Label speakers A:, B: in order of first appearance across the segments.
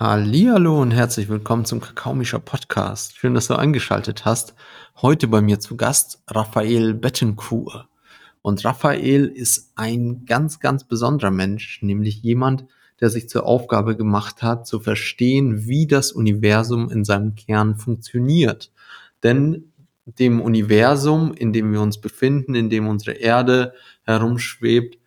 A: Hallihallo und herzlich willkommen zum Kakaomischer Podcast. Schön, dass du eingeschaltet hast. Heute bei mir zu Gast Raphael Bettencourt. Und Raphael ist ein ganz, ganz besonderer Mensch, nämlich jemand, der sich zur Aufgabe gemacht hat, zu verstehen, wie das Universum in seinem Kern funktioniert. Denn dem Universum, in dem wir uns befinden, in dem unsere Erde herumschwebt,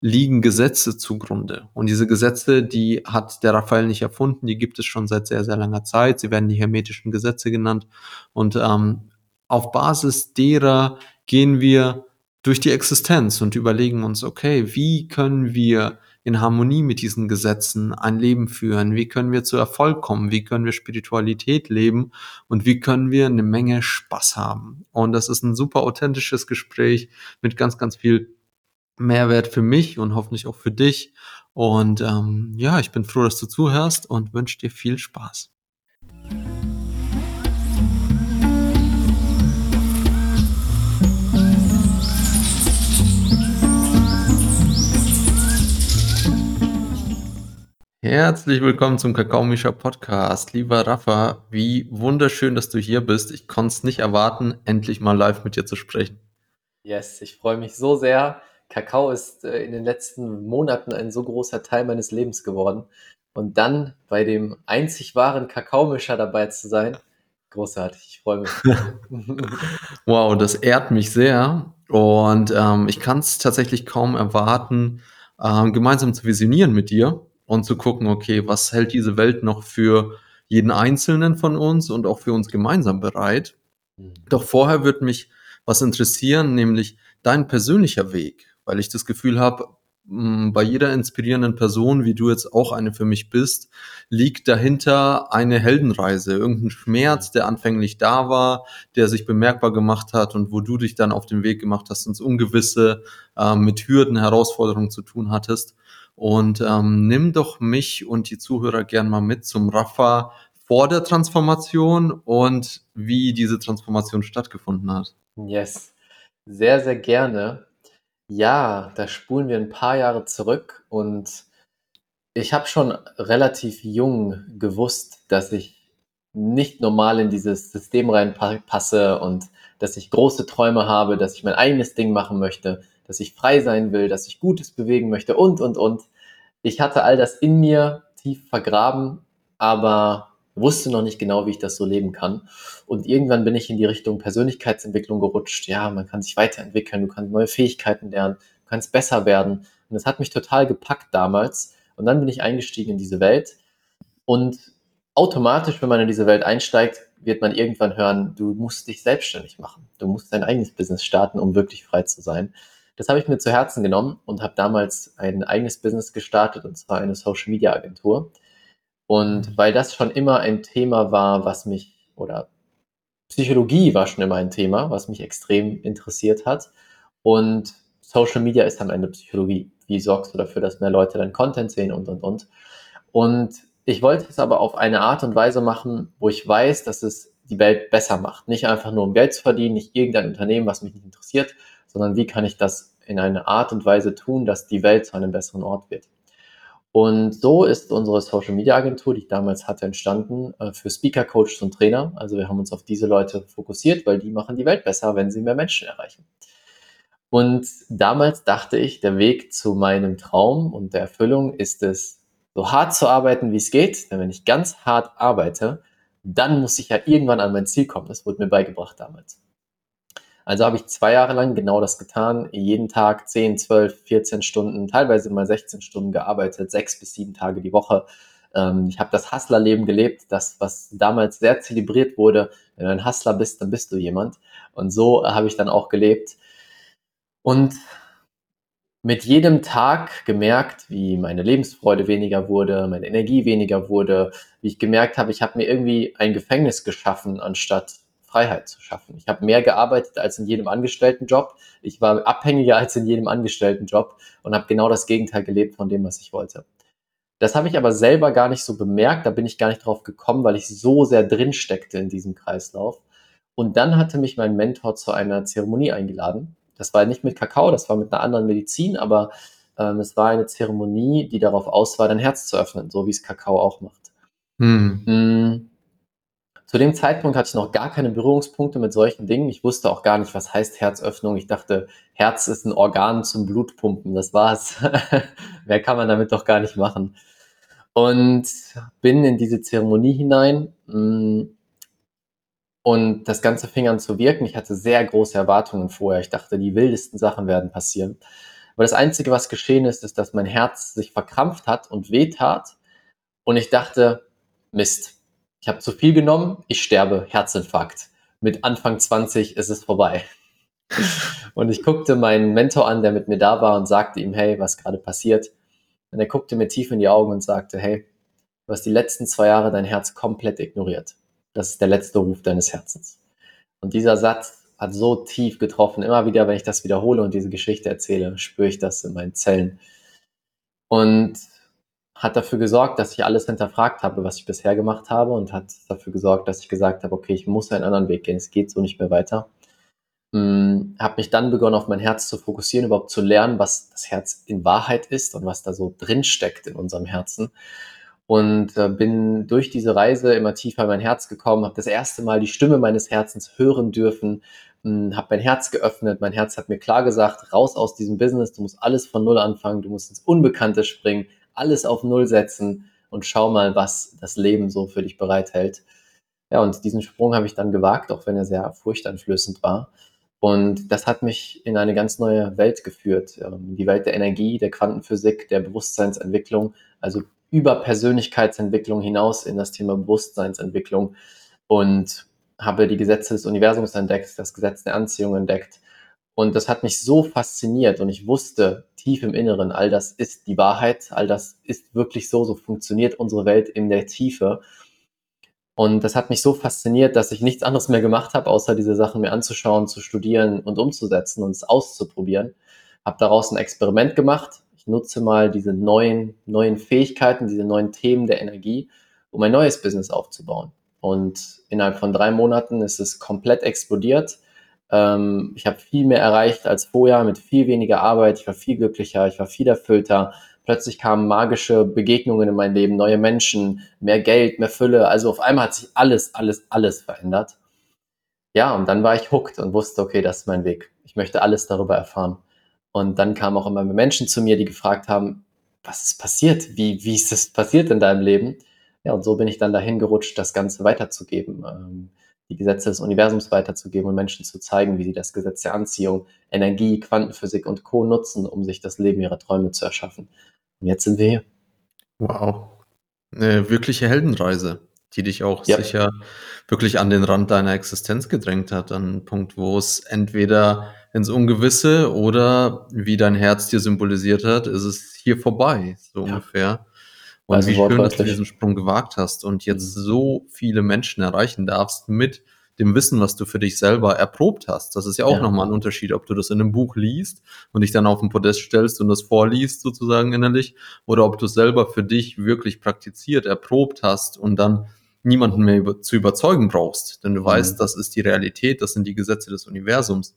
A: liegen Gesetze zugrunde. Und diese Gesetze, die hat der Raphael nicht erfunden, die gibt es schon seit sehr, sehr langer Zeit. Sie werden die hermetischen Gesetze genannt. Und ähm, auf Basis derer gehen wir durch die Existenz und überlegen uns, okay, wie können wir in Harmonie mit diesen Gesetzen ein Leben führen? Wie können wir zu Erfolg kommen? Wie können wir Spiritualität leben? Und wie können wir eine Menge Spaß haben? Und das ist ein super authentisches Gespräch mit ganz, ganz viel Mehrwert für mich und hoffentlich auch für dich. Und ähm, ja, ich bin froh, dass du zuhörst und wünsche dir viel Spaß. Herzlich willkommen zum Kakaomischer Podcast. Lieber Rafa, wie wunderschön, dass du hier bist. Ich konnte es nicht erwarten, endlich mal live mit dir zu sprechen.
B: Yes, ich freue mich so sehr. Kakao ist äh, in den letzten Monaten ein so großer Teil meines Lebens geworden. Und dann bei dem einzig wahren Kakaomischer dabei zu sein, großartig. Ich freue mich.
A: wow, das ehrt mich sehr. Und ähm, ich kann es tatsächlich kaum erwarten, ähm, gemeinsam zu visionieren mit dir und zu gucken, okay, was hält diese Welt noch für jeden Einzelnen von uns und auch für uns gemeinsam bereit. Mhm. Doch vorher würde mich was interessieren, nämlich dein persönlicher Weg weil ich das Gefühl habe, mm, bei jeder inspirierenden Person, wie du jetzt auch eine für mich bist, liegt dahinter eine Heldenreise, irgendein Schmerz, der anfänglich da war, der sich bemerkbar gemacht hat und wo du dich dann auf den Weg gemacht hast ins Ungewisse, äh, mit Hürden, Herausforderungen zu tun hattest. Und ähm, nimm doch mich und die Zuhörer gern mal mit zum Rafa vor der Transformation und wie diese Transformation stattgefunden hat.
B: Yes, sehr, sehr gerne. Ja, da spulen wir ein paar Jahre zurück und ich habe schon relativ jung gewusst, dass ich nicht normal in dieses System reinpasse und dass ich große Träume habe, dass ich mein eigenes Ding machen möchte, dass ich frei sein will, dass ich Gutes bewegen möchte und, und, und. Ich hatte all das in mir tief vergraben, aber wusste noch nicht genau, wie ich das so leben kann. Und irgendwann bin ich in die Richtung Persönlichkeitsentwicklung gerutscht. Ja, man kann sich weiterentwickeln, du kannst neue Fähigkeiten lernen, du kannst besser werden. Und das hat mich total gepackt damals. Und dann bin ich eingestiegen in diese Welt. Und automatisch, wenn man in diese Welt einsteigt, wird man irgendwann hören, du musst dich selbstständig machen. Du musst dein eigenes Business starten, um wirklich frei zu sein. Das habe ich mir zu Herzen genommen und habe damals ein eigenes Business gestartet, und zwar eine Social-Media-Agentur. Und weil das schon immer ein Thema war, was mich, oder Psychologie war schon immer ein Thema, was mich extrem interessiert hat. Und Social Media ist am Ende Psychologie. Wie sorgst du dafür, dass mehr Leute deinen Content sehen und, und, und. Und ich wollte es aber auf eine Art und Weise machen, wo ich weiß, dass es die Welt besser macht. Nicht einfach nur um Geld zu verdienen, nicht irgendein Unternehmen, was mich nicht interessiert, sondern wie kann ich das in einer Art und Weise tun, dass die Welt zu einem besseren Ort wird. Und so ist unsere Social Media Agentur, die ich damals hatte, entstanden äh, für Speaker, Coaches und Trainer. Also wir haben uns auf diese Leute fokussiert, weil die machen die Welt besser, wenn sie mehr Menschen erreichen. Und damals dachte ich, der Weg zu meinem Traum und der Erfüllung ist es, so hart zu arbeiten, wie es geht. Denn wenn ich ganz hart arbeite, dann muss ich ja irgendwann an mein Ziel kommen. Das wurde mir beigebracht damals. Also habe ich zwei Jahre lang genau das getan, jeden Tag 10, 12, 14 Stunden, teilweise mal 16 Stunden gearbeitet, sechs bis sieben Tage die Woche. Ähm, ich habe das Hustlerleben gelebt, das, was damals sehr zelebriert wurde. Wenn du ein Hustler bist, dann bist du jemand. Und so habe ich dann auch gelebt. Und mit jedem Tag gemerkt, wie meine Lebensfreude weniger wurde, meine Energie weniger wurde, wie ich gemerkt habe, ich habe mir irgendwie ein Gefängnis geschaffen, anstatt Freiheit zu schaffen. Ich habe mehr gearbeitet als in jedem Angestelltenjob. Ich war abhängiger als in jedem Angestelltenjob und habe genau das Gegenteil gelebt von dem, was ich wollte. Das habe ich aber selber gar nicht so bemerkt, da bin ich gar nicht drauf gekommen, weil ich so sehr drin steckte in diesem Kreislauf. Und dann hatte mich mein Mentor zu einer Zeremonie eingeladen. Das war nicht mit Kakao, das war mit einer anderen Medizin, aber ähm, es war eine Zeremonie, die darauf aus war, dein Herz zu öffnen, so wie es Kakao auch macht. Mhm. Zu dem Zeitpunkt hatte ich noch gar keine Berührungspunkte mit solchen Dingen. Ich wusste auch gar nicht, was heißt Herzöffnung. Ich dachte, Herz ist ein Organ zum Blutpumpen. Das war's. Mehr kann man damit doch gar nicht machen. Und bin in diese Zeremonie hinein. Mm, und das Ganze fing an zu wirken. Ich hatte sehr große Erwartungen vorher. Ich dachte, die wildesten Sachen werden passieren. Aber das Einzige, was geschehen ist, ist, dass mein Herz sich verkrampft hat und wehtat. Und ich dachte, Mist, ich habe zu viel genommen, ich sterbe, Herzinfarkt. Mit Anfang 20 ist es vorbei. Und ich guckte meinen Mentor an, der mit mir da war und sagte ihm, hey, was gerade passiert. Und er guckte mir tief in die Augen und sagte, hey, du hast die letzten zwei Jahre dein Herz komplett ignoriert. Das ist der letzte Ruf deines Herzens. Und dieser Satz hat so tief getroffen. Immer wieder, wenn ich das wiederhole und diese Geschichte erzähle, spüre ich das in meinen Zellen. Und hat dafür gesorgt, dass ich alles hinterfragt habe, was ich bisher gemacht habe und hat dafür gesorgt, dass ich gesagt habe, okay, ich muss einen anderen Weg gehen, es geht so nicht mehr weiter. Hm, habe mich dann begonnen, auf mein Herz zu fokussieren, überhaupt zu lernen, was das Herz in Wahrheit ist und was da so drin steckt in unserem Herzen. Und äh, bin durch diese Reise immer tiefer in mein Herz gekommen, habe das erste Mal die Stimme meines Herzens hören dürfen, hm, habe mein Herz geöffnet. Mein Herz hat mir klar gesagt, raus aus diesem Business, du musst alles von Null anfangen, du musst ins Unbekannte springen, alles auf Null setzen und schau mal, was das Leben so für dich bereithält. Ja, und diesen Sprung habe ich dann gewagt, auch wenn er sehr furchteinflößend war. Und das hat mich in eine ganz neue Welt geführt. Ähm, die Welt der Energie, der Quantenphysik, der Bewusstseinsentwicklung, also über Persönlichkeitsentwicklung hinaus in das Thema Bewusstseinsentwicklung und habe die Gesetze des Universums entdeckt, das Gesetz der Anziehung entdeckt. Und das hat mich so fasziniert und ich wusste, tief im Inneren, all das ist die Wahrheit, all das ist wirklich so, so funktioniert unsere Welt in der Tiefe. Und das hat mich so fasziniert, dass ich nichts anderes mehr gemacht habe, außer diese Sachen mir anzuschauen, zu studieren und umzusetzen und es auszuprobieren. Habe daraus ein Experiment gemacht. Ich nutze mal diese neuen, neuen Fähigkeiten, diese neuen Themen der Energie, um ein neues Business aufzubauen. Und innerhalb von drei Monaten ist es komplett explodiert. Ähm, ich habe viel mehr erreicht als vorher mit viel weniger Arbeit. Ich war viel glücklicher, ich war viel erfüllter. Plötzlich kamen magische Begegnungen in mein Leben, neue Menschen, mehr Geld, mehr Fülle. Also auf einmal hat sich alles, alles, alles verändert. Ja, und dann war ich hooked und wusste, okay, das ist mein Weg. Ich möchte alles darüber erfahren. Und dann kamen auch immer mehr Menschen zu mir, die gefragt haben, was ist passiert? Wie, wie ist das passiert in deinem Leben? Ja, und so bin ich dann dahin gerutscht, das Ganze weiterzugeben. Ähm, die Gesetze des Universums weiterzugeben und Menschen zu zeigen, wie sie das Gesetz der Anziehung, Energie, Quantenphysik und Co. nutzen, um sich das Leben ihrer Träume zu erschaffen. Und jetzt sind wir hier.
A: Wow. Eine wirkliche Heldenreise, die dich auch ja. sicher wirklich an den Rand deiner Existenz gedrängt hat, an einen Punkt, wo es entweder ins Ungewisse oder wie dein Herz dir symbolisiert hat, ist es hier vorbei, so ja. ungefähr. Und also wie schön, dass du diesen Sprung gewagt hast und jetzt mhm. so viele Menschen erreichen darfst mit dem Wissen, was du für dich selber erprobt hast. Das ist ja auch ja. nochmal ein Unterschied, ob du das in einem Buch liest und dich dann auf den Podest stellst und das vorliest sozusagen innerlich oder ob du es selber für dich wirklich praktiziert, erprobt hast und dann niemanden mehr über zu überzeugen brauchst. Denn du mhm. weißt, das ist die Realität, das sind die Gesetze des Universums.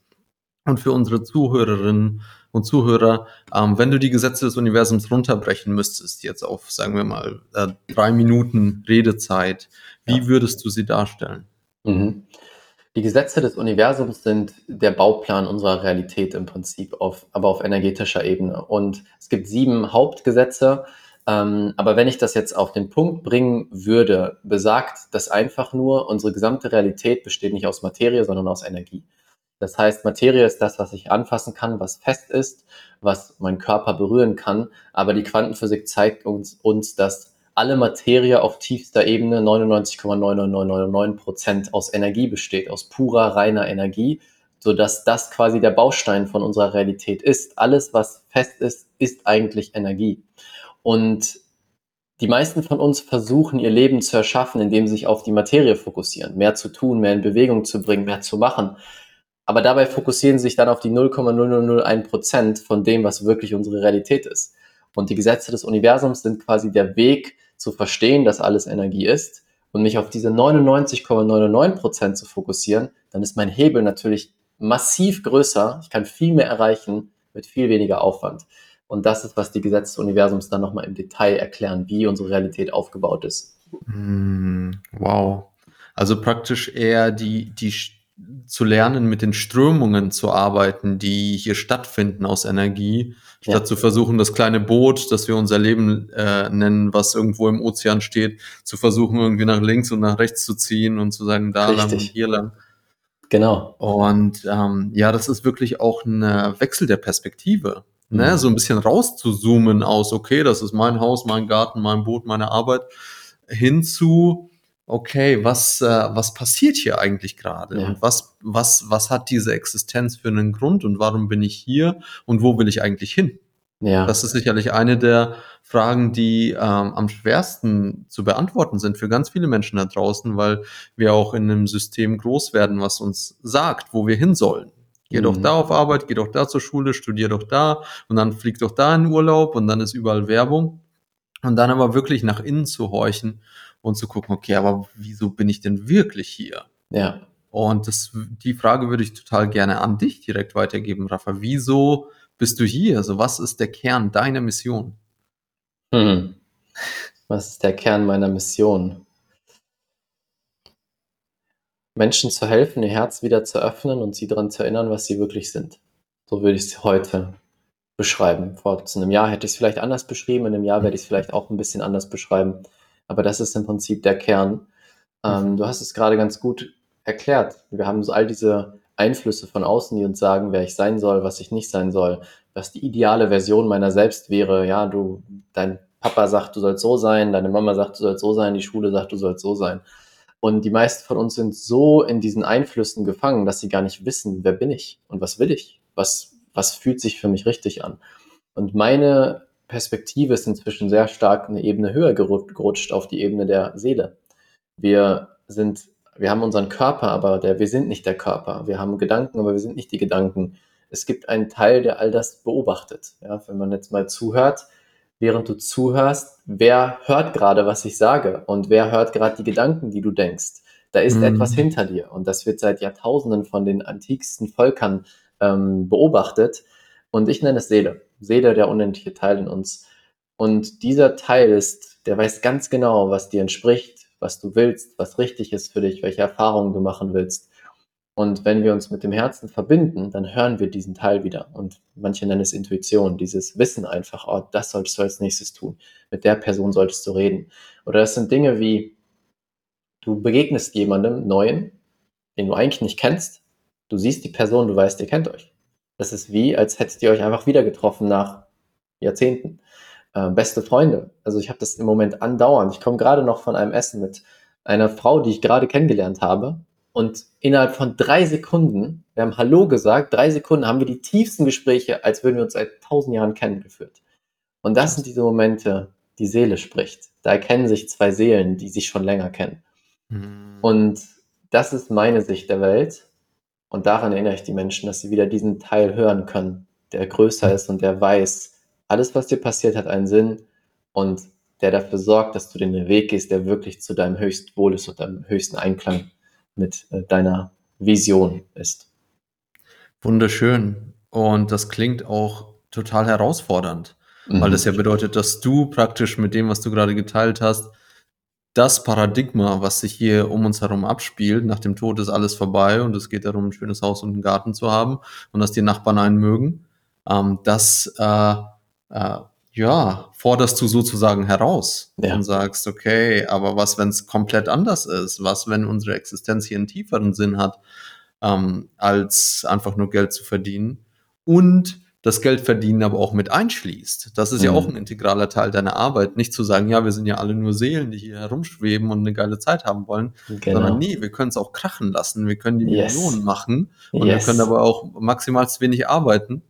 A: Und für unsere Zuhörerinnen und Zuhörer, ähm, wenn du die Gesetze des Universums runterbrechen müsstest, jetzt auf, sagen wir mal, äh, drei Minuten Redezeit, wie ja. würdest du sie darstellen?
B: Mhm. Die Gesetze des Universums sind der Bauplan unserer Realität im Prinzip, auf, aber auf energetischer Ebene. Und es gibt sieben Hauptgesetze. Ähm, aber wenn ich das jetzt auf den Punkt bringen würde, besagt das einfach nur, unsere gesamte Realität besteht nicht aus Materie, sondern aus Energie. Das heißt, Materie ist das, was ich anfassen kann, was fest ist, was mein Körper berühren kann. Aber die Quantenphysik zeigt uns, uns dass alle Materie auf tiefster Ebene 99,9999 Prozent aus Energie besteht, aus purer, reiner Energie, sodass das quasi der Baustein von unserer Realität ist. Alles, was fest ist, ist eigentlich Energie. Und die meisten von uns versuchen, ihr Leben zu erschaffen, indem sie sich auf die Materie fokussieren, mehr zu tun, mehr in Bewegung zu bringen, mehr zu machen. Aber dabei fokussieren sie sich dann auf die 0,0001 Prozent von dem, was wirklich unsere Realität ist. Und die Gesetze des Universums sind quasi der Weg zu verstehen, dass alles Energie ist und mich auf diese 99,99 Prozent zu fokussieren, dann ist mein Hebel natürlich massiv größer. Ich kann viel mehr erreichen mit viel weniger Aufwand. Und das ist, was die Gesetze des Universums dann nochmal im Detail erklären, wie unsere Realität aufgebaut ist.
A: Hm, wow. Also praktisch eher die, die zu lernen, mit den Strömungen zu arbeiten, die hier stattfinden aus Energie, statt ja. zu versuchen, das kleine Boot, das wir unser Leben äh, nennen, was irgendwo im Ozean steht, zu versuchen, irgendwie nach links und nach rechts zu ziehen und zu sagen, da Richtig. lang und hier lang.
B: Genau.
A: Und ähm, ja, das ist wirklich auch ein Wechsel der Perspektive. Ne? Mhm. So ein bisschen rauszuzoomen aus, okay, das ist mein Haus, mein Garten, mein Boot, meine Arbeit, hinzu, okay, was, äh, was passiert hier eigentlich gerade? Ja. Und was, was, was hat diese Existenz für einen Grund und warum bin ich hier und wo will ich eigentlich hin? Ja. Das ist sicherlich eine der Fragen, die ähm, am schwersten zu beantworten sind für ganz viele Menschen da draußen, weil wir auch in einem System groß werden, was uns sagt, wo wir hin sollen. Geh mhm. doch da auf Arbeit, geh doch da zur Schule, studier doch da und dann flieg doch da in Urlaub und dann ist überall Werbung. Und dann aber wirklich nach innen zu horchen und zu gucken, okay, aber wieso bin ich denn wirklich hier?
B: Ja.
A: Und das, die Frage würde ich total gerne an dich direkt weitergeben, Rafa. Wieso bist du hier? Also was ist der Kern deiner Mission?
B: Hm. Was ist der Kern meiner Mission? Menschen zu helfen, ihr Herz wieder zu öffnen und sie daran zu erinnern, was sie wirklich sind. So würde ich es heute beschreiben. Vor einem Jahr hätte ich es vielleicht anders beschrieben, in einem Jahr werde ich es vielleicht auch ein bisschen anders beschreiben. Aber das ist im Prinzip der Kern. Ähm, du hast es gerade ganz gut erklärt. Wir haben so all diese Einflüsse von außen, die uns sagen, wer ich sein soll, was ich nicht sein soll, was die ideale Version meiner selbst wäre. Ja, du, dein Papa sagt, du sollst so sein, deine Mama sagt, du sollst so sein, die Schule sagt, du sollst so sein. Und die meisten von uns sind so in diesen Einflüssen gefangen, dass sie gar nicht wissen, wer bin ich und was will ich, was, was fühlt sich für mich richtig an. Und meine Perspektive ist inzwischen sehr stark eine Ebene höher gerutscht auf die Ebene der Seele. Wir sind wir haben unseren Körper, aber der, wir sind nicht der Körper. Wir haben Gedanken, aber wir sind nicht die Gedanken. Es gibt einen Teil, der all das beobachtet. Ja, wenn man jetzt mal zuhört, während du zuhörst, wer hört gerade, was ich sage und wer hört gerade die Gedanken, die du denkst. Da ist mhm. etwas hinter dir und das wird seit Jahrtausenden von den antiksten Völkern ähm, beobachtet. Und ich nenne es Seele. Seele, der unendliche Teil in uns. Und dieser Teil ist, der weiß ganz genau, was dir entspricht, was du willst, was richtig ist für dich, welche Erfahrungen du machen willst. Und wenn wir uns mit dem Herzen verbinden, dann hören wir diesen Teil wieder. Und manche nennen es Intuition, dieses Wissen einfach, oh, das solltest du als nächstes tun. Mit der Person solltest du reden. Oder das sind Dinge wie, du begegnest jemandem Neuen, den du eigentlich nicht kennst. Du siehst die Person, du weißt, ihr kennt euch. Das ist wie, als hättet ihr euch einfach wieder getroffen nach Jahrzehnten äh, beste Freunde. Also ich habe das im Moment andauernd. Ich komme gerade noch von einem Essen mit einer Frau, die ich gerade kennengelernt habe. Und innerhalb von drei Sekunden, wir haben Hallo gesagt, drei Sekunden haben wir die tiefsten Gespräche, als würden wir uns seit tausend Jahren kennengeführt. Und das sind diese Momente, die Seele spricht. Da erkennen sich zwei Seelen, die sich schon länger kennen. Mhm. Und das ist meine Sicht der Welt. Und daran erinnere ich die Menschen, dass sie wieder diesen Teil hören können, der größer ist und der weiß, alles, was dir passiert, hat einen Sinn und der dafür sorgt, dass du den Weg gehst, der wirklich zu deinem höchsten Wohl ist und deinem höchsten Einklang mit äh, deiner Vision ist.
A: Wunderschön. Und das klingt auch total herausfordernd, mhm. weil das ja bedeutet, dass du praktisch mit dem, was du gerade geteilt hast, das Paradigma, was sich hier um uns herum abspielt, nach dem Tod ist alles vorbei und es geht darum, ein schönes Haus und einen Garten zu haben und dass die Nachbarn einen mögen, ähm, das äh, äh, ja, forderst du sozusagen heraus ja. und sagst, okay, aber was, wenn es komplett anders ist? Was, wenn unsere Existenz hier einen tieferen Sinn hat, ähm, als einfach nur Geld zu verdienen? Und das Geld verdienen aber auch mit einschließt. Das ist mhm. ja auch ein integraler Teil deiner Arbeit. Nicht zu sagen, ja, wir sind ja alle nur Seelen, die hier herumschweben und eine geile Zeit haben wollen, genau. sondern nee, wir können es auch krachen lassen. Wir können die yes. Millionen machen und yes. wir können aber auch maximal wenig arbeiten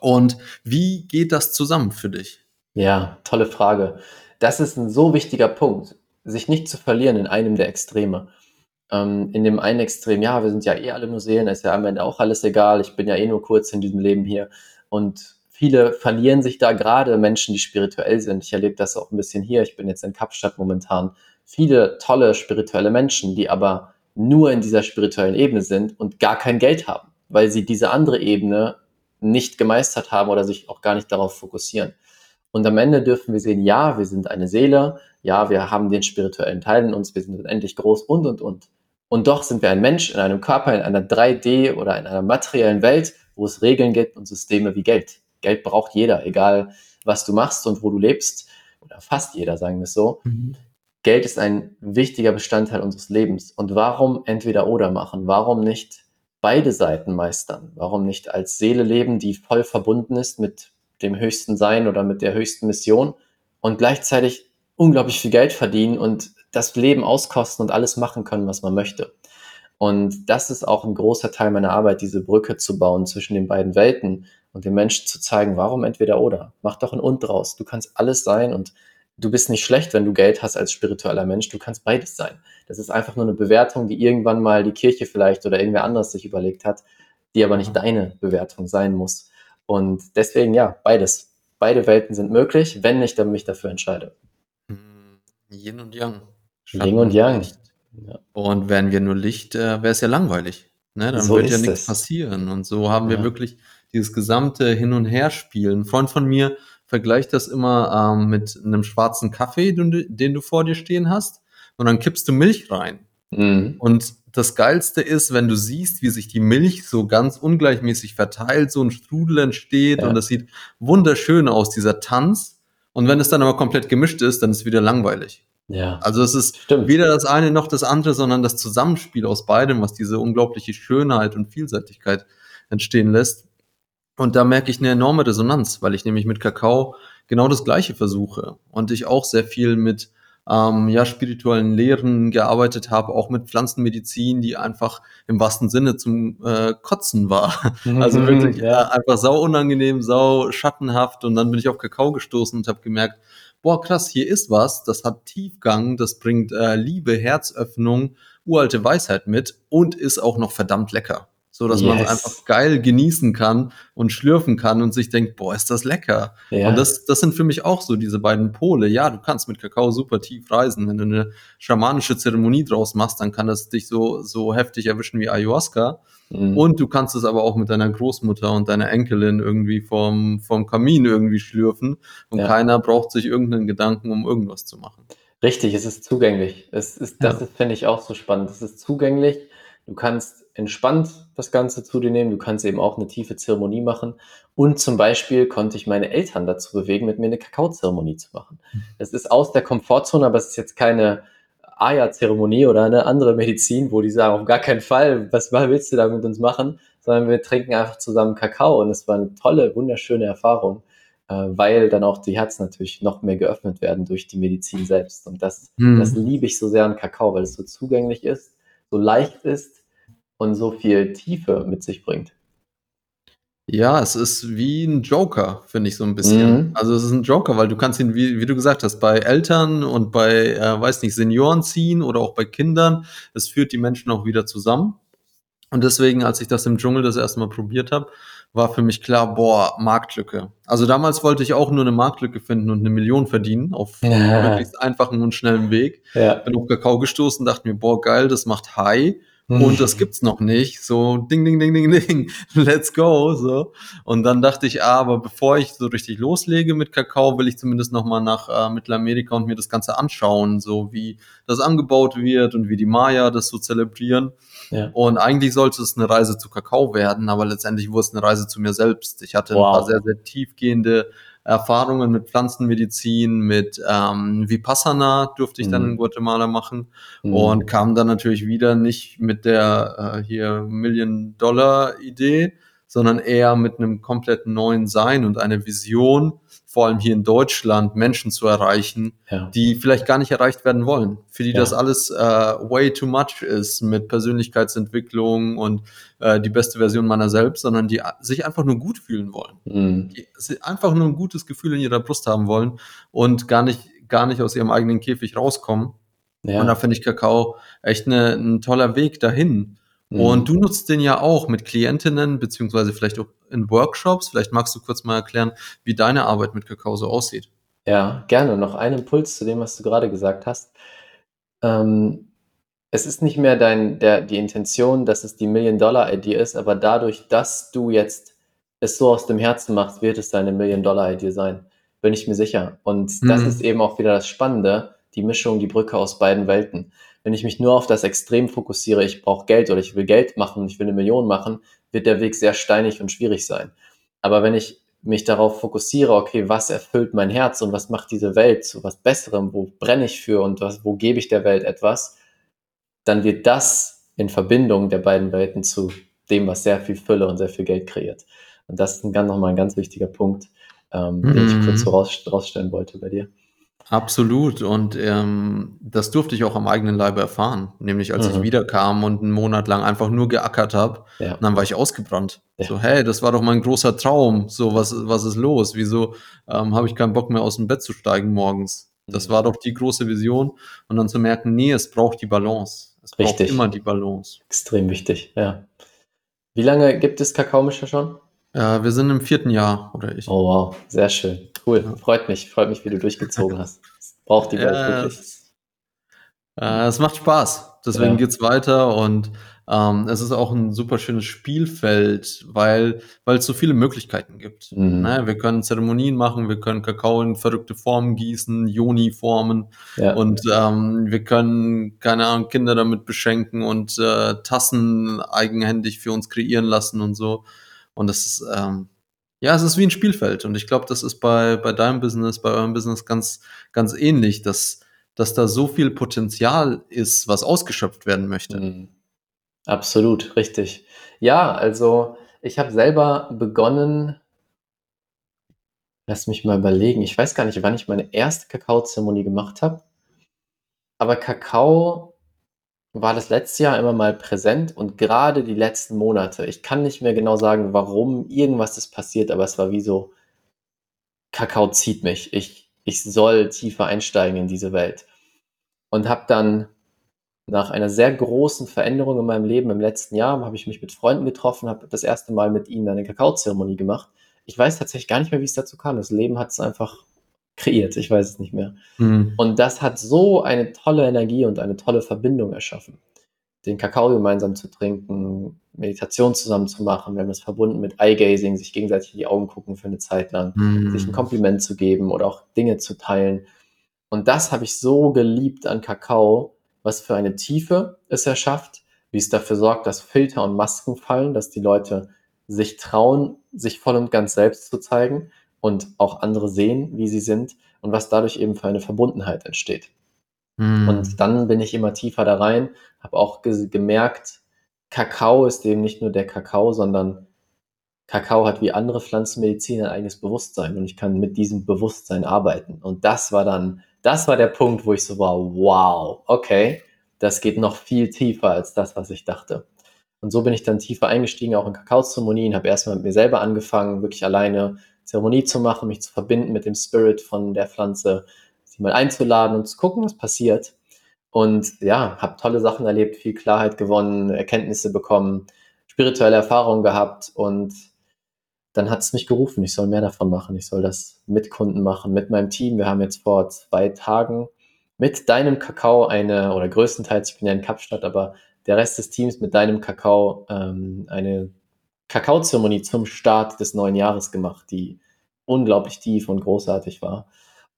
A: und wie geht das zusammen für dich?
B: Ja, tolle Frage. Das ist ein so wichtiger Punkt, sich nicht zu verlieren in einem der Extreme. Ähm, in dem einen Extrem, ja, wir sind ja eh alle nur Seelen, ist ja am Ende auch alles egal, ich bin ja eh nur kurz in diesem Leben hier. Und viele verlieren sich da gerade, Menschen, die spirituell sind. Ich erlebe das auch ein bisschen hier, ich bin jetzt in Kapstadt momentan. Viele tolle spirituelle Menschen, die aber nur in dieser spirituellen Ebene sind und gar kein Geld haben, weil sie diese andere Ebene nicht gemeistert haben oder sich auch gar nicht darauf fokussieren. Und am Ende dürfen wir sehen, ja, wir sind eine Seele, ja, wir haben den spirituellen Teil in uns, wir sind unendlich groß und, und, und. Und doch sind wir ein Mensch in einem Körper, in einer 3D oder in einer materiellen Welt, wo es Regeln gibt und Systeme wie Geld. Geld braucht jeder, egal was du machst und wo du lebst. Oder fast jeder, sagen wir es so. Mhm. Geld ist ein wichtiger Bestandteil unseres Lebens. Und warum entweder oder machen? Warum nicht beide Seiten meistern? Warum nicht als Seele leben, die voll verbunden ist mit dem höchsten Sein oder mit der höchsten Mission und gleichzeitig unglaublich viel Geld verdienen und das Leben auskosten und alles machen können, was man möchte. Und das ist auch ein großer Teil meiner Arbeit, diese Brücke zu bauen zwischen den beiden Welten und den Menschen zu zeigen, warum entweder oder. Mach doch ein Und draus. Du kannst alles sein und du bist nicht schlecht, wenn du Geld hast als spiritueller Mensch. Du kannst beides sein. Das ist einfach nur eine Bewertung, die irgendwann mal die Kirche vielleicht oder irgendwer anderes sich überlegt hat, die aber nicht deine Bewertung sein muss. Und deswegen ja, beides. Beide Welten sind möglich, wenn ich mich dafür entscheide.
A: Hm, Yin und Yang.
B: Yin und Yang.
A: Ja. Und wären wir nur Licht, äh, wäre es ja langweilig. Ne? Dann so würde ja nichts passieren. Und so haben wir wirklich dieses gesamte Hin- und Herspielen. Ein Freund von mir vergleicht das immer ähm, mit einem schwarzen Kaffee, den, den, du vor dir stehen hast. Und dann kippst du Milch rein. Mhm. Und das Geilste ist, wenn du siehst, wie sich die Milch so ganz ungleichmäßig verteilt, so ein Strudel entsteht ja. und das sieht wunderschön aus, dieser Tanz. Und wenn es dann aber komplett gemischt ist, dann ist es wieder langweilig. Ja. Also es ist Stimmt. weder das eine noch das andere, sondern das Zusammenspiel aus beidem, was diese unglaubliche Schönheit und Vielseitigkeit entstehen lässt. Und da merke ich eine enorme Resonanz, weil ich nämlich mit Kakao genau das Gleiche versuche und ich auch sehr viel mit ähm, ja, spirituellen Lehren gearbeitet habe, auch mit Pflanzenmedizin, die einfach im wahrsten Sinne zum äh, Kotzen war. also wirklich ja. äh, einfach sau unangenehm, sau schattenhaft. Und dann bin ich auf Kakao gestoßen und habe gemerkt, boah, krass, hier ist was, das hat Tiefgang, das bringt äh, Liebe, Herzöffnung, uralte Weisheit mit und ist auch noch verdammt lecker. So dass yes. man es einfach geil genießen kann und schlürfen kann und sich denkt, boah, ist das lecker. Ja. Und das, das sind für mich auch so diese beiden Pole. Ja, du kannst mit Kakao super tief reisen. Wenn du eine schamanische Zeremonie draus machst, dann kann das dich so, so heftig erwischen wie Ayahuasca. Mhm. Und du kannst es aber auch mit deiner Großmutter und deiner Enkelin irgendwie vom, vom Kamin irgendwie schlürfen. Und ja. keiner braucht sich irgendeinen Gedanken, um irgendwas zu machen.
B: Richtig, es ist zugänglich. Es ist, das ja. finde ich auch so spannend. Es ist zugänglich. Du kannst entspannt das Ganze zu dir nehmen. Du kannst eben auch eine tiefe Zeremonie machen. Und zum Beispiel konnte ich meine Eltern dazu bewegen, mit mir eine Kakaozeremonie zu machen. Mhm. Das ist aus der Komfortzone, aber es ist jetzt keine Aya-Zeremonie oder eine andere Medizin, wo die sagen, auf gar keinen Fall, was willst du da mit uns machen? Sondern wir trinken einfach zusammen Kakao und es war eine tolle, wunderschöne Erfahrung, äh, weil dann auch die Herzen natürlich noch mehr geöffnet werden durch die Medizin selbst. Und das, hm. das liebe ich so sehr an Kakao, weil es so zugänglich ist, so leicht ist und so viel Tiefe mit sich bringt.
A: Ja, es ist wie ein Joker, finde ich so ein bisschen. Mhm. Also es ist ein Joker, weil du kannst ihn, wie, wie du gesagt hast, bei Eltern und bei, äh, weiß nicht, Senioren ziehen oder auch bei Kindern. Es führt die Menschen auch wieder zusammen. Und deswegen, als ich das im Dschungel das erste Mal probiert habe, war für mich klar, boah, Marktlücke. Also damals wollte ich auch nur eine Marktlücke finden und eine Million verdienen auf ja. möglichst einfachen und schnellen Weg. Ja. Bin auf Kakao gestoßen, dachte mir, boah, geil, das macht High und das gibt's noch nicht. So ding, ding, ding, ding, ding, let's go. So. Und dann dachte ich, ah, aber bevor ich so richtig loslege mit Kakao, will ich zumindest nochmal nach äh, Mittelamerika und mir das Ganze anschauen, so wie das angebaut wird und wie die Maya das so zelebrieren. Ja. Und eigentlich sollte es eine Reise zu Kakao werden, aber letztendlich wurde es eine Reise zu mir selbst. Ich hatte wow. ein paar sehr, sehr tiefgehende Erfahrungen mit Pflanzenmedizin, mit ähm, Vipassana durfte ich mhm. dann in Guatemala machen mhm. und kam dann natürlich wieder nicht mit der äh, hier Million-Dollar-Idee, sondern eher mit einem komplett neuen Sein und einer Vision, vor allem hier in Deutschland, Menschen zu erreichen, ja. die vielleicht gar nicht erreicht werden wollen, für die ja. das alles äh, way too much ist mit Persönlichkeitsentwicklung und äh, die beste Version meiner selbst, sondern die sich einfach nur gut fühlen wollen. Mhm. Die einfach nur ein gutes Gefühl in ihrer Brust haben wollen und gar nicht, gar nicht aus ihrem eigenen Käfig rauskommen. Ja. Und da finde ich Kakao echt eine, ein toller Weg dahin. Mhm. Und du nutzt den ja auch mit Klientinnen, beziehungsweise vielleicht auch in Workshops. Vielleicht magst du kurz mal erklären, wie deine Arbeit mit Kakao so aussieht.
B: Ja, gerne. Noch ein Impuls zu dem, was du gerade gesagt hast. Ähm, es ist nicht mehr dein, der, die Intention, dass es die Million-Dollar-Idee ist, aber dadurch, dass du jetzt es so aus dem Herzen machst, wird es deine Million-Dollar-Idee sein. bin ich mir sicher. Und das
A: Mhm.
B: ist eben auch wieder das Spannende, die Mischung, die Brücke aus beiden Welten. Wenn ich mich nur auf das Extrem fokussiere, ich brauche Geld oder ich will Geld machen, ich will eine Million machen, wird der Weg sehr steinig und schwierig sein. Aber wenn ich mich darauf fokussiere, okay, was erfüllt mein Herz und was macht diese Welt zu was Besserem, wo brenne ich für und was, wo gebe ich der Welt etwas, dann wird das in Verbindung der beiden Welten zu dem, was sehr viel Fülle und sehr viel Geld kreiert. Und das ist ein ganz, nochmal ein ganz wichtiger Punkt, ähm, den ich
A: Mhm.
B: kurz so raus, rausstellen wollte bei dir.
A: Absolut. Und ähm, das durfte ich auch am eigenen Leibe erfahren. Nämlich als ich
B: Mhm.
A: wiederkam und einen Monat lang einfach nur geackert habe,
B: Ja.
A: dann war ich ausgebrannt.
B: Ja.
A: So, hey, das war doch mein großer Traum. So, was, was ist los? Wieso ähm, habe ich keinen Bock mehr aus dem Bett zu steigen morgens? Das
B: Mhm.
A: war doch die große Vision. Und dann zu merken, nee, es braucht die Balance. Es braucht
B: Richtig.
A: immer die Balance.
B: Extrem wichtig, ja. Wie lange gibt es Kakaomischer schon?
A: Äh, wir sind im vierten Jahr, oder ich.
B: Oh wow, sehr schön. Cool.
A: Ja.
B: Freut mich, freut mich, wie du durchgezogen hast. Das braucht die Welt
A: Ja,
B: wirklich.
A: es, äh, es macht Spaß. Deswegen
B: Ja.
A: geht's weiter und ähm, es ist auch ein super schönes Spielfeld, weil weil es so viele Möglichkeiten gibt.
B: Mhm.
A: Ne? Wir können Zeremonien machen, wir können Kakao in verrückte Formen gießen, Joni formen
B: Ja.
A: und ähm, wir können keine Ahnung Kinder damit beschenken und äh, Tassen eigenhändig für uns kreieren lassen und so. Und das ist ähm, ja, es ist wie ein Spielfeld und ich glaube, das ist bei bei deinem Business, bei eurem Business ganz ganz ähnlich, dass dass da so viel Potenzial ist, was ausgeschöpft werden möchte.
B: Mhm. Absolut, richtig. Ja, also ich habe selber begonnen, lass mich mal überlegen, ich weiß gar nicht, wann ich meine erste Kakaozeremonie gemacht habe, aber Kakao war das letzte Jahr immer mal präsent und gerade die letzten Monate. Ich kann nicht mehr genau sagen, warum irgendwas ist passiert, aber es war wie so, Kakao zieht mich. Ich, ich soll tiefer einsteigen in diese Welt. Und habe dann nach einer sehr großen Veränderung in meinem Leben im letzten Jahr, habe ich mich mit Freunden getroffen, habe das erste Mal mit ihnen eine Kakaozeremonie gemacht. Ich weiß tatsächlich gar nicht mehr, wie es dazu kam. Das Leben hat es einfach kreiert. Ich weiß es nicht mehr.
A: Mhm.
B: Und das hat so eine tolle Energie und eine tolle Verbindung erschaffen. Den Kakao gemeinsam zu trinken, Meditation zusammen zu machen. Wir haben das verbunden mit Eye-Gazing, sich gegenseitig in die Augen gucken für eine Zeit lang, sich ein
A: Mhm.
B: Kompliment zu geben oder auch Dinge zu teilen. Und das habe ich so geliebt an Kakao, was für eine Tiefe es erschafft, wie es dafür sorgt, dass Filter und Masken fallen, dass die Leute sich trauen, sich voll und ganz selbst zu zeigen und auch andere sehen, wie sie sind und was dadurch eben für eine Verbundenheit entsteht.
A: Mhm.
B: Und dann bin ich immer tiefer da rein, habe auch ge gemerkt, Kakao ist eben nicht nur der Kakao, sondern Kakao hat wie andere Pflanzenmedizin ein eigenes Bewusstsein und ich kann mit diesem Bewusstsein arbeiten. Und das war dann, das war der Punkt, wo ich so war, wow, okay, das geht noch viel tiefer als das, was ich dachte. Und so bin ich dann tiefer eingestiegen, auch in Kakaozeremonien, habe erstmal mit mir selber angefangen, wirklich alleine Zeremonie zu machen, mich zu verbinden mit dem Spirit von der Pflanze, sie mal einzuladen und zu gucken, was passiert. Und ja, habe tolle Sachen erlebt, viel Klarheit gewonnen, Erkenntnisse bekommen, spirituelle Erfahrungen gehabt und dann hat es mich gerufen, ich soll mehr davon machen, ich soll das mit Kunden machen, mit meinem Team. Wir haben jetzt vor zwei Tagen mit deinem Kakao eine, oder größtenteils, ich bin ja in Kapstadt, aber der Rest des Teams mit deinem Kakao ähm, eine Kakaozeremonie zum Start des neuen Jahres gemacht, die unglaublich tief und großartig war.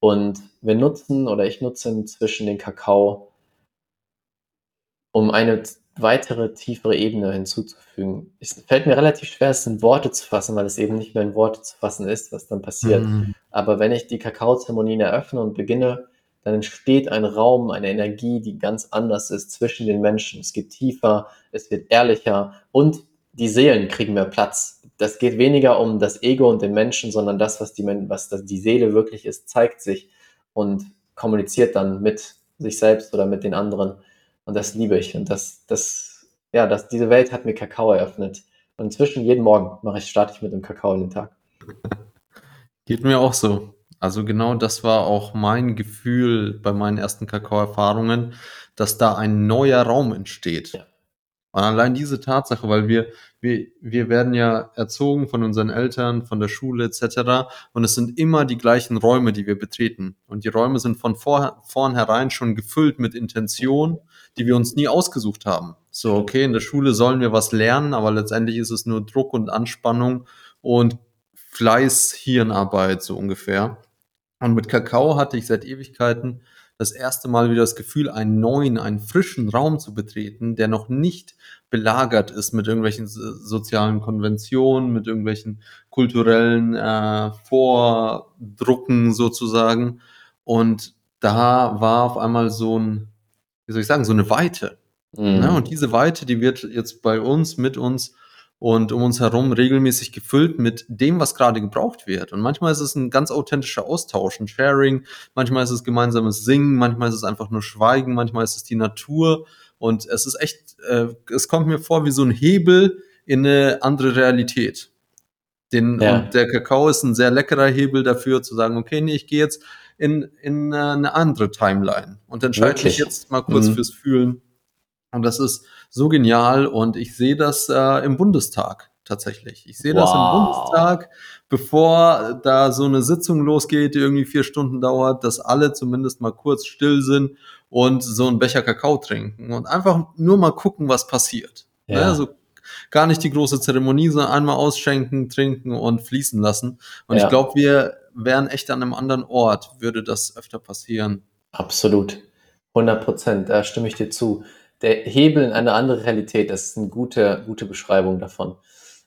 B: Und wir nutzen oder ich nutze inzwischen den Kakao, um eine weitere, tiefere Ebene hinzuzufügen. Es fällt mir relativ schwer, es in Worte zu fassen, weil es eben nicht mehr in Worte zu fassen ist, was dann passiert.
A: Mhm.
B: Aber wenn ich die Kakaozeremonien eröffne und beginne, dann entsteht ein Raum, eine Energie, die ganz anders ist zwischen den Menschen. Es geht tiefer, es wird ehrlicher und die Seelen kriegen mehr Platz. Das geht weniger um das Ego und den Menschen, sondern das, was die, was die Seele wirklich ist, zeigt sich und kommuniziert dann mit sich selbst oder mit den anderen. Und das liebe ich. Und das, das, ja, das, diese Welt hat mir Kakao eröffnet. Und inzwischen jeden Morgen mache ich, starte ich mit dem Kakao in den Tag.
A: Geht mir auch so. Also genau das war auch mein Gefühl bei meinen ersten Kakao-Erfahrungen, dass da ein neuer Raum entsteht.
B: Ja.
A: Und allein diese Tatsache, weil wir, wir, wir werden ja erzogen von unseren Eltern, von der Schule etc. Und es sind immer die gleichen Räume, die wir betreten. Und die Räume sind von vor, vornherein schon gefüllt mit Intention, die wir uns nie ausgesucht haben. So, okay, in der Schule sollen wir was lernen, aber letztendlich ist es nur Druck und Anspannung und Fleiß, Hirnarbeit, so ungefähr. Und mit Kakao hatte ich seit Ewigkeiten das erste Mal wieder das Gefühl, einen neuen, einen frischen Raum zu betreten, der noch nicht belagert ist mit irgendwelchen sozialen Konventionen, mit irgendwelchen kulturellen äh, Vordrucken sozusagen. Und da war auf einmal so ein, wie soll ich sagen, so eine Weite. Mhm. Ne? Und diese Weite, die wird jetzt bei uns, mit uns und um uns herum regelmäßig gefüllt mit dem, was gerade gebraucht wird. Und manchmal ist es ein ganz authentischer Austausch, ein Sharing, manchmal ist es gemeinsames Singen, manchmal ist es einfach nur Schweigen, manchmal ist es die Natur. Und es ist echt, äh, es kommt mir vor wie so ein Hebel in eine andere Realität. Den, ja. Und der Kakao ist ein sehr leckerer Hebel dafür, zu sagen, okay, nee, ich gehe jetzt in, in eine andere Timeline und entscheide mich jetzt mal kurz mhm. fürs Fühlen. Und das ist so genial und ich sehe das äh, im Bundestag tatsächlich. Ich sehe wow. das im Bundestag, bevor da so eine Sitzung losgeht, die irgendwie vier Stunden dauert, dass alle zumindest mal kurz still sind und so einen Becher Kakao trinken und einfach nur mal gucken, was passiert. Ja. Ne? Also gar nicht die große Zeremonie, sondern einmal ausschenken, trinken und fließen lassen. Und ja. ich glaube, wir wären echt an einem anderen Ort, würde das öfter passieren.
B: Absolut. 100 Prozent, da stimme ich dir zu der Hebel in eine andere Realität, das ist eine gute, gute Beschreibung davon.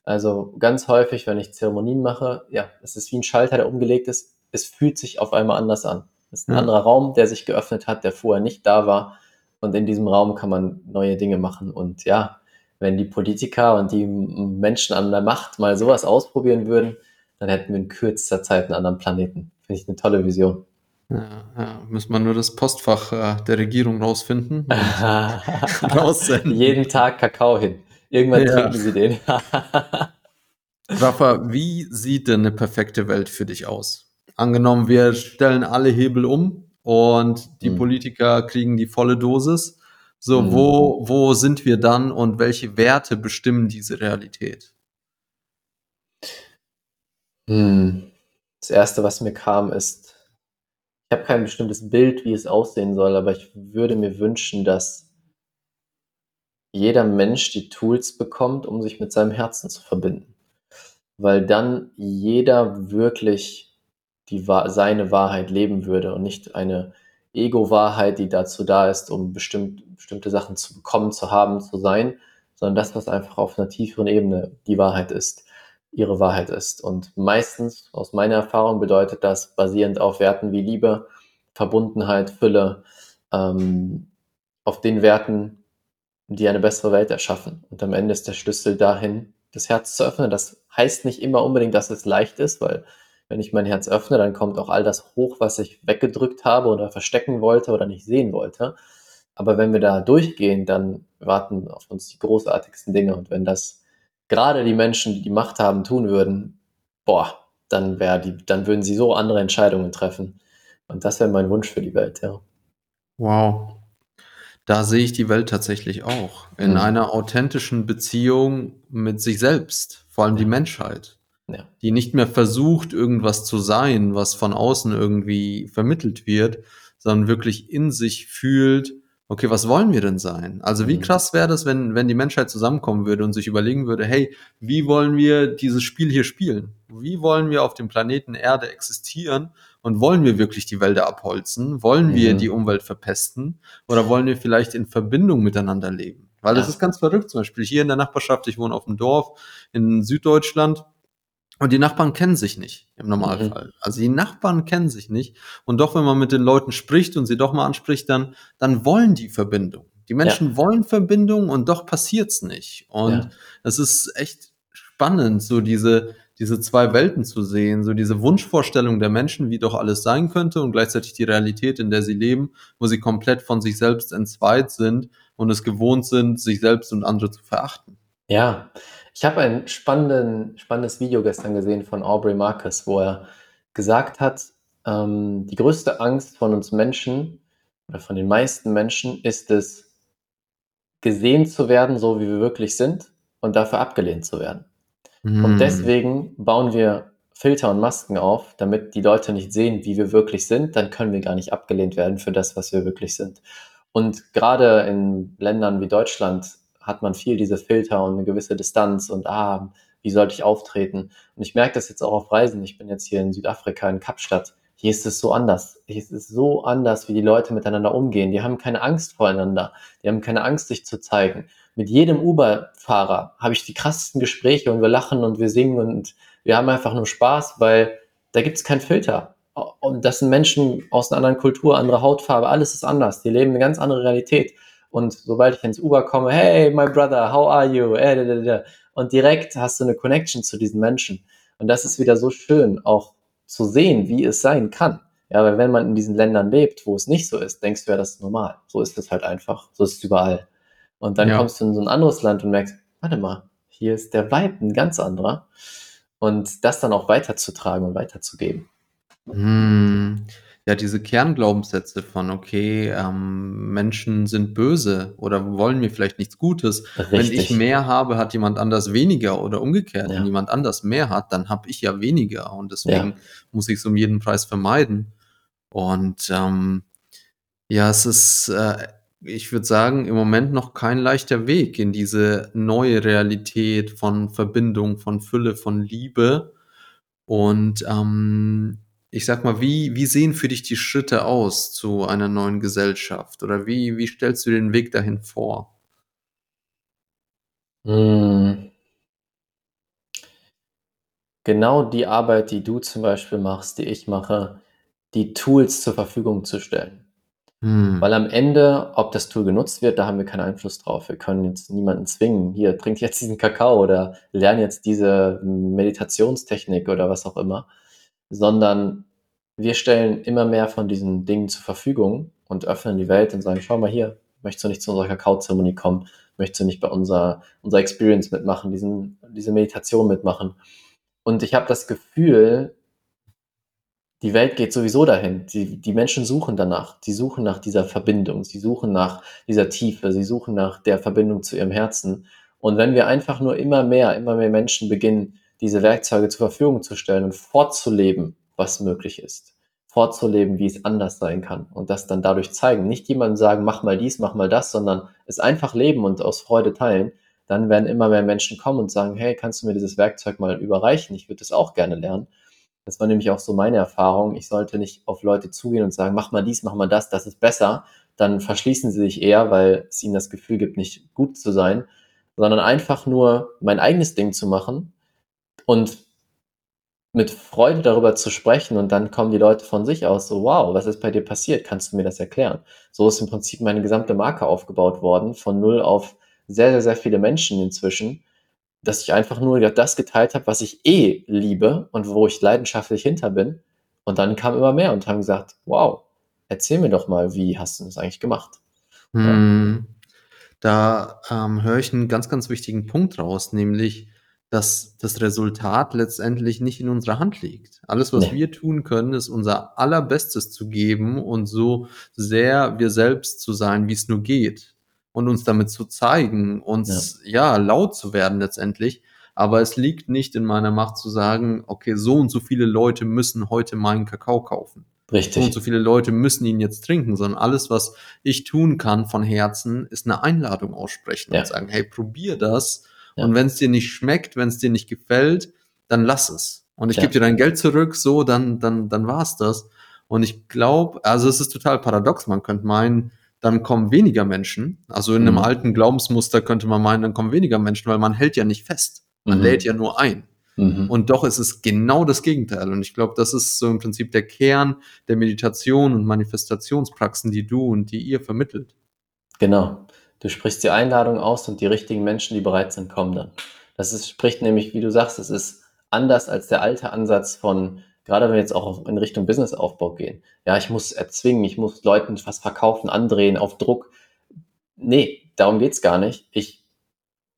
B: Also ganz häufig, wenn ich Zeremonien mache, ja, es ist wie ein Schalter, der umgelegt ist. Es fühlt sich auf einmal anders an. Es ist ein ja. anderer Raum, der sich geöffnet hat, der vorher nicht da war. Und in diesem Raum kann man neue Dinge machen. Und ja, wenn die Politiker und die Menschen an der Macht mal sowas ausprobieren würden, dann hätten wir in kürzester Zeit einen anderen Planeten. Finde ich eine tolle Vision.
A: Ja, ja, muss man nur das Postfach äh, der Regierung rausfinden.
B: raussenden. Jeden Tag Kakao hin. Irgendwann ja. trinken sie den.
A: Rafa, wie sieht denn eine perfekte Welt für dich aus? Angenommen, wir stellen alle Hebel um und die mhm. Politiker kriegen die volle Dosis. So, mhm. wo, wo sind wir dann und welche Werte bestimmen diese Realität?
B: Hm. Das erste, was mir kam, ist ich habe kein bestimmtes Bild, wie es aussehen soll, aber ich würde mir wünschen, dass jeder Mensch die Tools bekommt, um sich mit seinem Herzen zu verbinden. Weil dann jeder wirklich die, seine Wahrheit leben würde und nicht eine Ego-Wahrheit, die dazu da ist, um bestimmt, bestimmte Sachen zu bekommen, zu haben, zu sein, sondern das, was einfach auf einer tieferen Ebene die Wahrheit ist ihre Wahrheit ist. Und meistens, aus meiner Erfahrung, bedeutet das basierend auf Werten wie Liebe, Verbundenheit, Fülle, ähm, auf den Werten, die eine bessere Welt erschaffen. Und am Ende ist der Schlüssel dahin, das Herz zu öffnen. Das heißt nicht immer unbedingt, dass es leicht ist, weil wenn ich mein Herz öffne, dann kommt auch all das hoch, was ich weggedrückt habe oder verstecken wollte oder nicht sehen wollte. Aber wenn wir da durchgehen, dann warten auf uns die großartigsten Dinge. Und wenn das gerade die Menschen, die die Macht haben, tun würden, boah, dann wäre die, dann würden sie so andere Entscheidungen treffen. Und das wäre mein Wunsch für die Welt, ja.
A: Wow. Da sehe ich die Welt tatsächlich auch. In mhm. einer authentischen Beziehung mit sich selbst, vor allem die Menschheit. Ja. Die nicht mehr versucht, irgendwas zu sein, was von außen irgendwie vermittelt wird, sondern wirklich in sich fühlt, okay, was wollen wir denn sein? Also wie mhm. krass wäre das, wenn, wenn die Menschheit zusammenkommen würde und sich überlegen würde, hey, wie wollen wir dieses Spiel hier spielen? Wie wollen wir auf dem Planeten Erde existieren? Und wollen wir wirklich die Wälder abholzen? Wollen mhm. wir die Umwelt verpesten? Oder wollen wir vielleicht in Verbindung miteinander leben? Weil das ist ganz verrückt. Zum Beispiel hier in der Nachbarschaft, ich wohne auf dem Dorf in Süddeutschland. Und die Nachbarn kennen sich nicht im Normalfall. Mhm. Also die Nachbarn kennen sich nicht. Und doch, wenn man mit den Leuten spricht und sie doch mal anspricht, dann, dann wollen die Verbindung. Die Menschen ja. wollen Verbindung und doch passiert's nicht. Und es ja. ist echt spannend, so diese, diese zwei Welten zu sehen, so diese Wunschvorstellung der Menschen, wie doch alles sein könnte und gleichzeitig die Realität, in der sie leben, wo sie komplett von sich selbst entzweit sind und es gewohnt sind, sich selbst und andere zu verachten.
B: Ja, ich habe ein spannendes Video gestern gesehen von Aubrey Marcus, wo er gesagt hat, ähm, die größte Angst von uns Menschen oder von den meisten Menschen ist es, gesehen zu werden, so wie wir wirklich sind und dafür abgelehnt zu werden. Mm. Und deswegen bauen wir Filter und Masken auf, damit die Leute nicht sehen, wie wir wirklich sind, dann können wir gar nicht abgelehnt werden für das, was wir wirklich sind. Und gerade in Ländern wie Deutschland hat man viel diese Filter und eine gewisse Distanz und ah, wie sollte ich auftreten? Und ich merke das jetzt auch auf Reisen. Ich bin jetzt hier in Südafrika, in Kapstadt, hier ist es so anders. Hier ist es so anders, wie die Leute miteinander umgehen. Die haben keine Angst voreinander. Die haben keine Angst, sich zu zeigen. Mit jedem Uber-Fahrer habe ich die krassesten Gespräche und wir lachen und wir singen und wir haben einfach nur Spaß, weil da gibt es keinen Filter. Und das sind Menschen aus einer anderen Kultur, anderer Hautfarbe, alles ist anders. Die leben eine ganz andere Realität. Und sobald ich ins Uber komme, hey, my brother, how are you? Äh, und direkt hast du eine Connection zu diesen Menschen. Und das ist wieder so schön, auch zu sehen, wie es sein kann. Ja, weil wenn man in diesen Ländern lebt, wo es nicht so ist, denkst du ja, das ist normal. So ist es halt einfach. So ist es überall. Und dann ja. kommst du in so ein anderes Land und merkst, warte mal, hier ist der Vibe ein ganz anderer. Und das dann auch weiterzutragen und weiterzugeben.
A: Hm. Ja, diese Kernglaubenssätze von, okay, ähm, Menschen sind böse oder wollen mir vielleicht nichts Gutes. Wenn ich mehr habe, hat jemand anders weniger oder umgekehrt. Wenn jemand anders mehr hat, dann habe ich ja weniger und Ja. deswegen muss ich es um jeden Preis vermeiden. Und ähm, ja, es ist, äh, ich würde sagen, im Moment noch kein leichter Weg in diese neue Realität von Verbindung, von Fülle, von Liebe. Und ähm, ich sag mal, wie, wie sehen für dich die Schritte aus zu einer neuen Gesellschaft? Oder wie, wie stellst du den Weg dahin vor?
B: Hm. Genau die Arbeit, die du zum Beispiel machst, die ich mache, die Tools zur Verfügung zu stellen. Hm. Weil am Ende, ob das Tool genutzt wird, da haben wir keinen Einfluss drauf. Wir können jetzt niemanden zwingen, hier, trink jetzt diesen Kakao oder lern jetzt diese Meditationstechnik oder was auch immer sondern wir stellen immer mehr von diesen Dingen zur Verfügung und öffnen die Welt und sagen, schau mal hier, möchtest du nicht zu unserer Kakaozeremonie kommen? Möchtest du nicht bei unserer, unserer Experience mitmachen, diesen, diese Meditation mitmachen? Und ich habe das Gefühl, die Welt geht sowieso dahin. Die, die Menschen suchen danach. Sie suchen nach dieser Verbindung. Sie suchen nach dieser Tiefe. Sie suchen nach der Verbindung zu ihrem Herzen. Und wenn wir einfach nur immer mehr, immer mehr Menschen beginnen, diese Werkzeuge zur Verfügung zu stellen und vorzuleben, was möglich ist. Vorzuleben, wie es anders sein kann und das dann dadurch zeigen. Nicht jemandem sagen, mach mal dies, mach mal das, sondern es einfach leben und aus Freude teilen. Dann werden immer mehr Menschen kommen und sagen, hey, kannst du mir dieses Werkzeug mal überreichen? Ich würde es auch gerne lernen. Das war nämlich auch so meine Erfahrung. Ich sollte nicht auf Leute zugehen und sagen, mach mal dies, mach mal das, das ist besser. Dann verschließen sie sich eher, weil es ihnen das Gefühl gibt, nicht gut zu sein, sondern einfach nur mein eigenes Ding zu machen und mit Freude darüber zu sprechen und dann kommen die Leute von sich aus so, wow, was ist bei dir passiert? Kannst du mir das erklären? So ist im Prinzip meine gesamte Marke aufgebaut worden, von null auf sehr, sehr, sehr viele Menschen inzwischen, dass ich einfach nur das geteilt habe, was ich eh liebe und wo ich leidenschaftlich hinter bin. Und dann kam immer mehr und haben gesagt, wow, erzähl mir doch mal, wie hast du das eigentlich gemacht?
A: Hm. Da ähm, höre ich einen ganz, ganz wichtigen Punkt raus, nämlich dass das Resultat letztendlich nicht in unserer Hand liegt. Alles, was nee. wir tun können, ist unser allerbestes zu geben und so sehr wir selbst zu sein, wie es nur geht. Und uns damit zu zeigen, uns ja. ja laut zu werden letztendlich. Aber es liegt nicht in meiner Macht zu sagen, okay, so und so viele Leute müssen heute meinen Kakao kaufen. Richtig. So und so viele Leute müssen ihn jetzt trinken, sondern alles, was ich tun kann von Herzen, ist eine Einladung aussprechen ja. und sagen, hey, probier das und wenn es dir nicht schmeckt, wenn es dir nicht gefällt, dann lass es. Und ich ja. gebe dir dein Geld zurück, so, dann, dann, dann war's das. Und ich glaube, also es ist total paradox. Man könnte meinen, dann kommen weniger Menschen. Also in einem mhm. alten Glaubensmuster könnte man meinen, dann kommen weniger Menschen, weil man hält ja nicht fest. Man mhm. lädt ja nur ein. Mhm. Und doch ist es genau das Gegenteil. Und ich glaube, das ist so im Prinzip der Kern der Meditation und Manifestationspraxen, die du und die ihr vermittelt.
B: Genau. Du sprichst die Einladung aus und die richtigen Menschen, die bereit sind, kommen dann. Das ist, spricht nämlich, wie du sagst, es ist anders als der alte Ansatz von, gerade wenn wir jetzt auch in Richtung Businessaufbau gehen. Ja, ich muss erzwingen, ich muss Leuten was verkaufen, andrehen, auf Druck. Nee, darum geht's gar nicht. Ich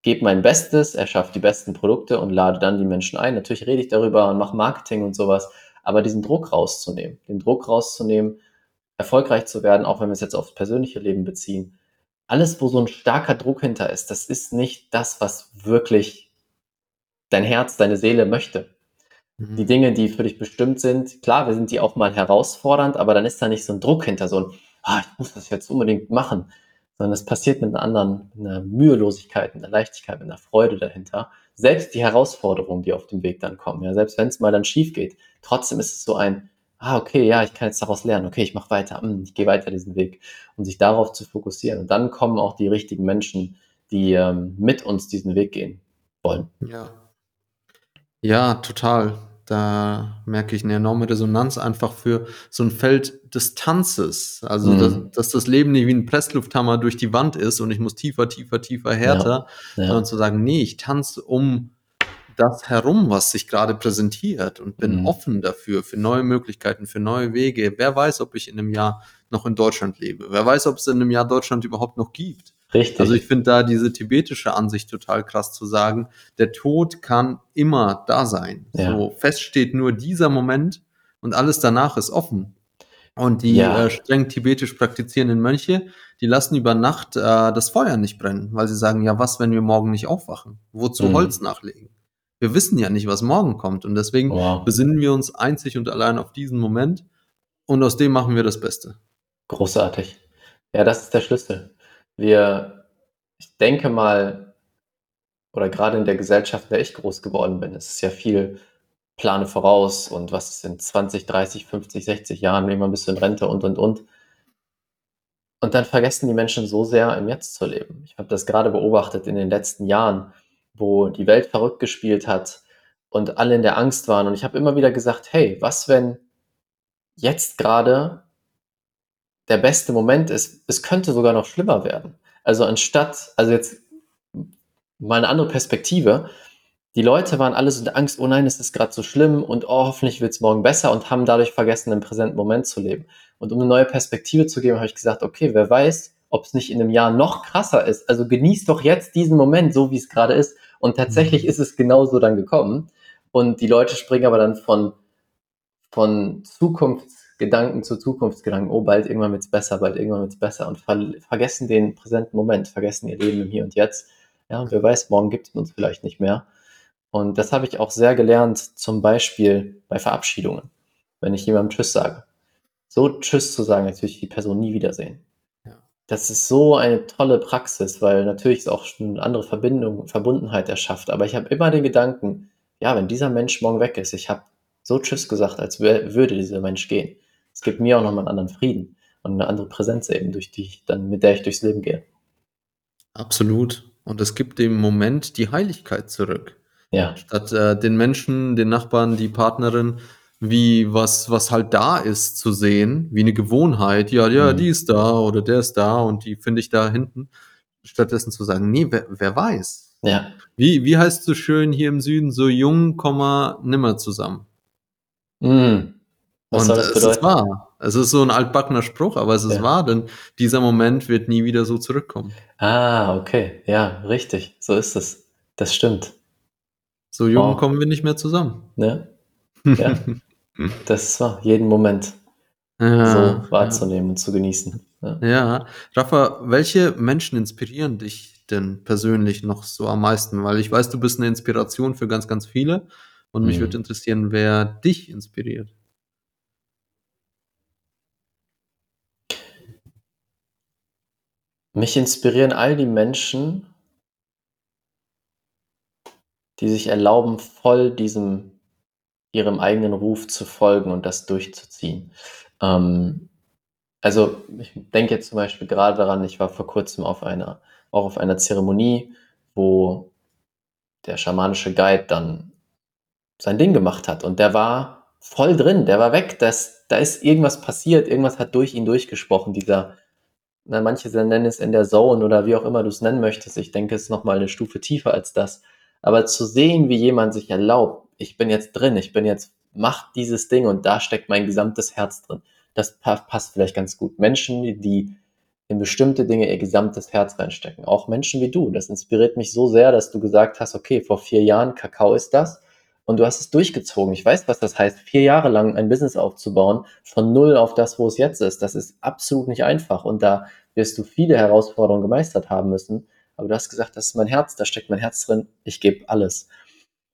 B: gebe mein Bestes, erschaffe die besten Produkte und lade dann die Menschen ein. Natürlich rede ich darüber und mache Marketing und sowas, aber diesen Druck rauszunehmen, den Druck rauszunehmen, erfolgreich zu werden, auch wenn wir es jetzt aufs persönliche Leben beziehen, alles, wo so ein starker Druck hinter ist, das ist nicht das, was wirklich dein Herz, deine Seele möchte. Mhm. Die Dinge, die für dich bestimmt sind, klar, wir sind die auch mal herausfordernd, aber dann ist da nicht so ein Druck hinter, so ein, ah, ich muss das jetzt unbedingt machen, sondern es passiert mit einer anderen, mit einer Mühelosigkeit, mit einer Leichtigkeit, mit einer Freude dahinter. Selbst die Herausforderungen, die auf dem Weg dann kommen, ja, selbst wenn es mal dann schief geht, trotzdem ist es so ein, ah, okay, ja, ich kann jetzt daraus lernen, okay, ich mache weiter, hm, ich gehe weiter diesen Weg und sich darauf zu fokussieren. Und dann kommen auch die richtigen Menschen, die ähm, mit uns diesen Weg gehen wollen.
A: Ja. Ja, total. Da merke ich eine enorme Resonanz einfach für so ein Feld des Tanzes. Also, dass
B: Mhm.
A: dass das Leben nicht wie ein Presslufthammer durch die Wand ist und ich muss tiefer, tiefer, tiefer, härter,
B: Ja,
A: sondern
B: ja.
A: zu sagen: „Ne, ich tanze um das herum, was sich gerade präsentiert und bin
B: Mhm.
A: offen dafür, für neue Möglichkeiten, für neue Wege.“ Wer weiß, ob ich in einem Jahr noch in Deutschland lebe? Wer weiß, ob es in einem Jahr Deutschland überhaupt noch gibt? Also, ich
B: Richtig.
A: finde da diese tibetische Ansicht total krass zu sagen, der Tod kann immer da sein.
B: Ja.
A: So fest steht nur dieser Moment und alles danach ist offen. Und die,
B: Ja.
A: äh, streng tibetisch praktizierenden Mönche, die lassen über Nacht, äh, das Feuer nicht brennen, weil sie sagen: „Ja, was, wenn wir morgen nicht aufwachen? Wozu
B: Mhm.
A: Holz nachlegen?“ Wir wissen ja nicht, was morgen kommt und deswegen
B: Wow.
A: besinnen wir uns einzig und allein auf diesen Moment und aus dem machen wir das Beste.
B: Großartig. Ja, das ist der Schlüssel. Wir ich denke mal oder gerade in der Gesellschaft, in der ich groß geworden bin, ist es ja viel plane voraus und was ist in 20, 30, 50, 60 Jahren, irgendwann bist du in Rente und, und, und. Und dann vergessen die Menschen so sehr, im Jetzt zu leben. Ich habe das gerade beobachtet in den letzten Jahren, wo die Welt verrückt gespielt hat und alle in der Angst waren. Und ich habe immer wieder gesagt, hey, was, wenn jetzt gerade der beste Moment ist? Es könnte sogar noch schlimmer werden. Also anstatt, also jetzt mal eine andere Perspektive. Die Leute waren alle so in der Angst, oh nein, es ist gerade so schlimm und oh, hoffentlich wird es morgen besser und haben dadurch vergessen, im präsenten Moment zu leben. Und um eine neue Perspektive zu geben, habe ich gesagt, okay, wer weiß, ob es nicht in einem Jahr noch krasser ist. Also genieß doch jetzt diesen Moment, so wie es gerade ist. Und tatsächlich
A: Mhm.
B: ist es genauso dann gekommen. Und die Leute springen aber dann von, von Zukunftsgedanken zu Zukunftsgedanken. Oh, bald irgendwann wird es besser, bald irgendwann wird es besser. Und ver vergessen den präsenten Moment, vergessen ihr Leben im Hier und Jetzt. Ja, und wer weiß, morgen gibt es uns vielleicht nicht mehr. Und das habe ich auch sehr gelernt, zum Beispiel bei Verabschiedungen. Wenn ich jemandem Tschüss sage. So Tschüss zu sagen, als würde ich die Person nie wiedersehen. Das ist so eine tolle Praxis, weil natürlich es auch schon eine andere Verbindung, Verbundenheit erschafft. Aber ich habe immer den Gedanken, ja, wenn dieser Mensch morgen weg ist, ich habe so Tschüss gesagt, als wär, würde dieser Mensch gehen. Es gibt mir auch nochmal einen anderen Frieden und eine andere Präsenz eben, durch die ich dann, mit der ich durchs Leben gehe.
A: Absolut. Und es gibt dem Moment die Heiligkeit zurück.
B: Ja,
A: Statt äh, den Menschen, den Nachbarn, die Partnerin, wie was, was halt da ist, zu sehen, wie eine Gewohnheit, ja, ja,
B: Mhm.
A: die ist da oder der ist da und die finde ich da hinten. Stattdessen zu sagen, nee, wer, wer weiß.
B: ja,
A: Wie, wie heißt so schön hier im Süden, so jung, nimmer zusammen.
B: Mm. Was
A: Und
B: soll das
A: es ist
B: bedeuten?
A: wahr. Es ist so ein altbackener Spruch, aber es ist
B: Ja.
A: wahr, denn dieser Moment wird nie wieder so zurückkommen.
B: Ah, okay. Ja, richtig. So ist es. Das stimmt.
A: So jung
B: Wow.
A: kommen wir nicht mehr zusammen.
B: Ne? Ja, das ist wahr. Jeden Moment
A: Ja,
B: so wahrzunehmen und zu genießen. Ja.
A: Ja, Rafa, welche Menschen inspirieren dich denn persönlich noch so am meisten? Weil ich weiß, du bist eine Inspiration für ganz, ganz viele. Und mich
B: Mhm.
A: würde interessieren, wer dich inspiriert.
B: Mich inspirieren all die Menschen, die sich erlauben, voll diesem ihrem eigenen Ruf zu folgen und das durchzuziehen. Ähm, also ich denke jetzt zum Beispiel gerade daran, ich war vor kurzem auf einer, auch auf einer Zeremonie, wo der schamanische Guide dann sein Ding gemacht hat und der war voll drin, der war weg, das, da ist irgendwas passiert, irgendwas hat durch ihn durchgesprochen, dieser, na, manche nennen es in der Zone oder wie auch immer du es nennen möchtest, ich denke, es ist nochmal eine Stufe tiefer als das, aber zu sehen, wie jemand sich erlaubt, ich bin jetzt drin, ich bin jetzt, macht dieses Ding und da steckt mein gesamtes Herz drin, das pa passt vielleicht ganz gut. Menschen, die in bestimmte Dinge ihr gesamtes Herz reinstecken, auch Menschen wie du, das inspiriert mich so sehr, dass du gesagt hast, okay, vor vier Jahren, Kakao ist das, und du hast es durchgezogen. Ich weiß, was das heißt, vier Jahre lang ein Business aufzubauen, von null auf das, wo es jetzt ist. Das ist absolut nicht einfach. Und da wirst du viele Herausforderungen gemeistert haben müssen. Aber du hast gesagt, das ist mein Herz, da steckt mein Herz drin, ich gebe alles.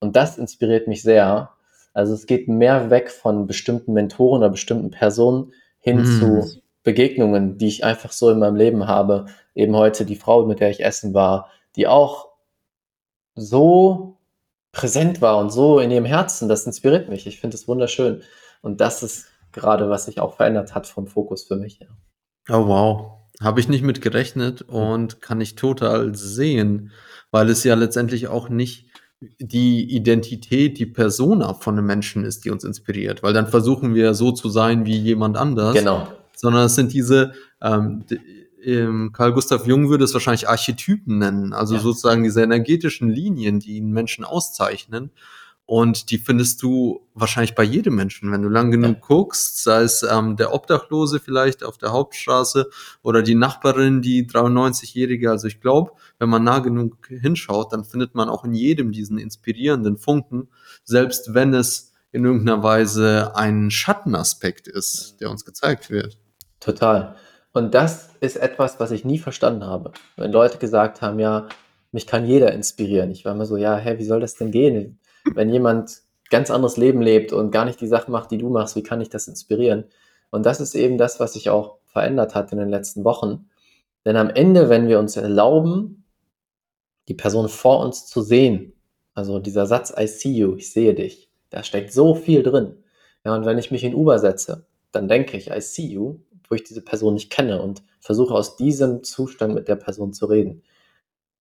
B: Und das inspiriert mich sehr. Also es geht mehr weg von bestimmten Mentoren oder bestimmten Personen hin
A: Mhm.
B: zu Begegnungen, die ich einfach so in meinem Leben habe. Eben heute die Frau, mit der ich essen war, die auch so präsent war und so in ihrem Herzen, das inspiriert mich. Ich finde es wunderschön. Und das ist gerade, was sich auch verändert hat vom Fokus für mich. Ja.
A: Oh wow, habe ich nicht mit gerechnet und kann ich total sehen, weil es ja letztendlich auch nicht die Identität, die Persona von einem Menschen ist, die uns inspiriert, weil dann versuchen wir so zu sein wie jemand anders.
B: Genau.
A: Sondern es sind diese, ähm, ähm, Carl Gustav Jung würde es wahrscheinlich Archetypen nennen, also ja. sozusagen diese energetischen Linien, die einen Menschen auszeichnen. Und die findest du wahrscheinlich bei jedem Menschen, wenn du lang genug ja. guckst, sei es ähm, der Obdachlose vielleicht auf der Hauptstraße oder die Nachbarin, die 93-Jährige. Also ich glaube, wenn man nah genug hinschaut, dann findet man auch in jedem diesen inspirierenden Funken, selbst wenn es in irgendeiner Weise ein Schattenaspekt ist, der uns gezeigt wird.
B: Total. Und das ist etwas, was ich nie verstanden habe. Wenn Leute gesagt haben, ja, mich kann jeder inspirieren. Ich war immer so, ja, hä, wie soll das denn gehen? Wenn jemand ganz anderes Leben lebt und gar nicht die Sachen macht, die du machst, wie kann ich das inspirieren? Und das ist eben das, was sich auch verändert hat in den letzten Wochen. Denn am Ende, wenn wir uns erlauben, die Person vor uns zu sehen, also dieser Satz, I see you, ich sehe dich, da steckt so viel drin. Ja, und wenn ich mich in Uber setze, dann denke ich, I see you, wo ich diese Person nicht kenne und versuche aus diesem Zustand mit der Person zu reden.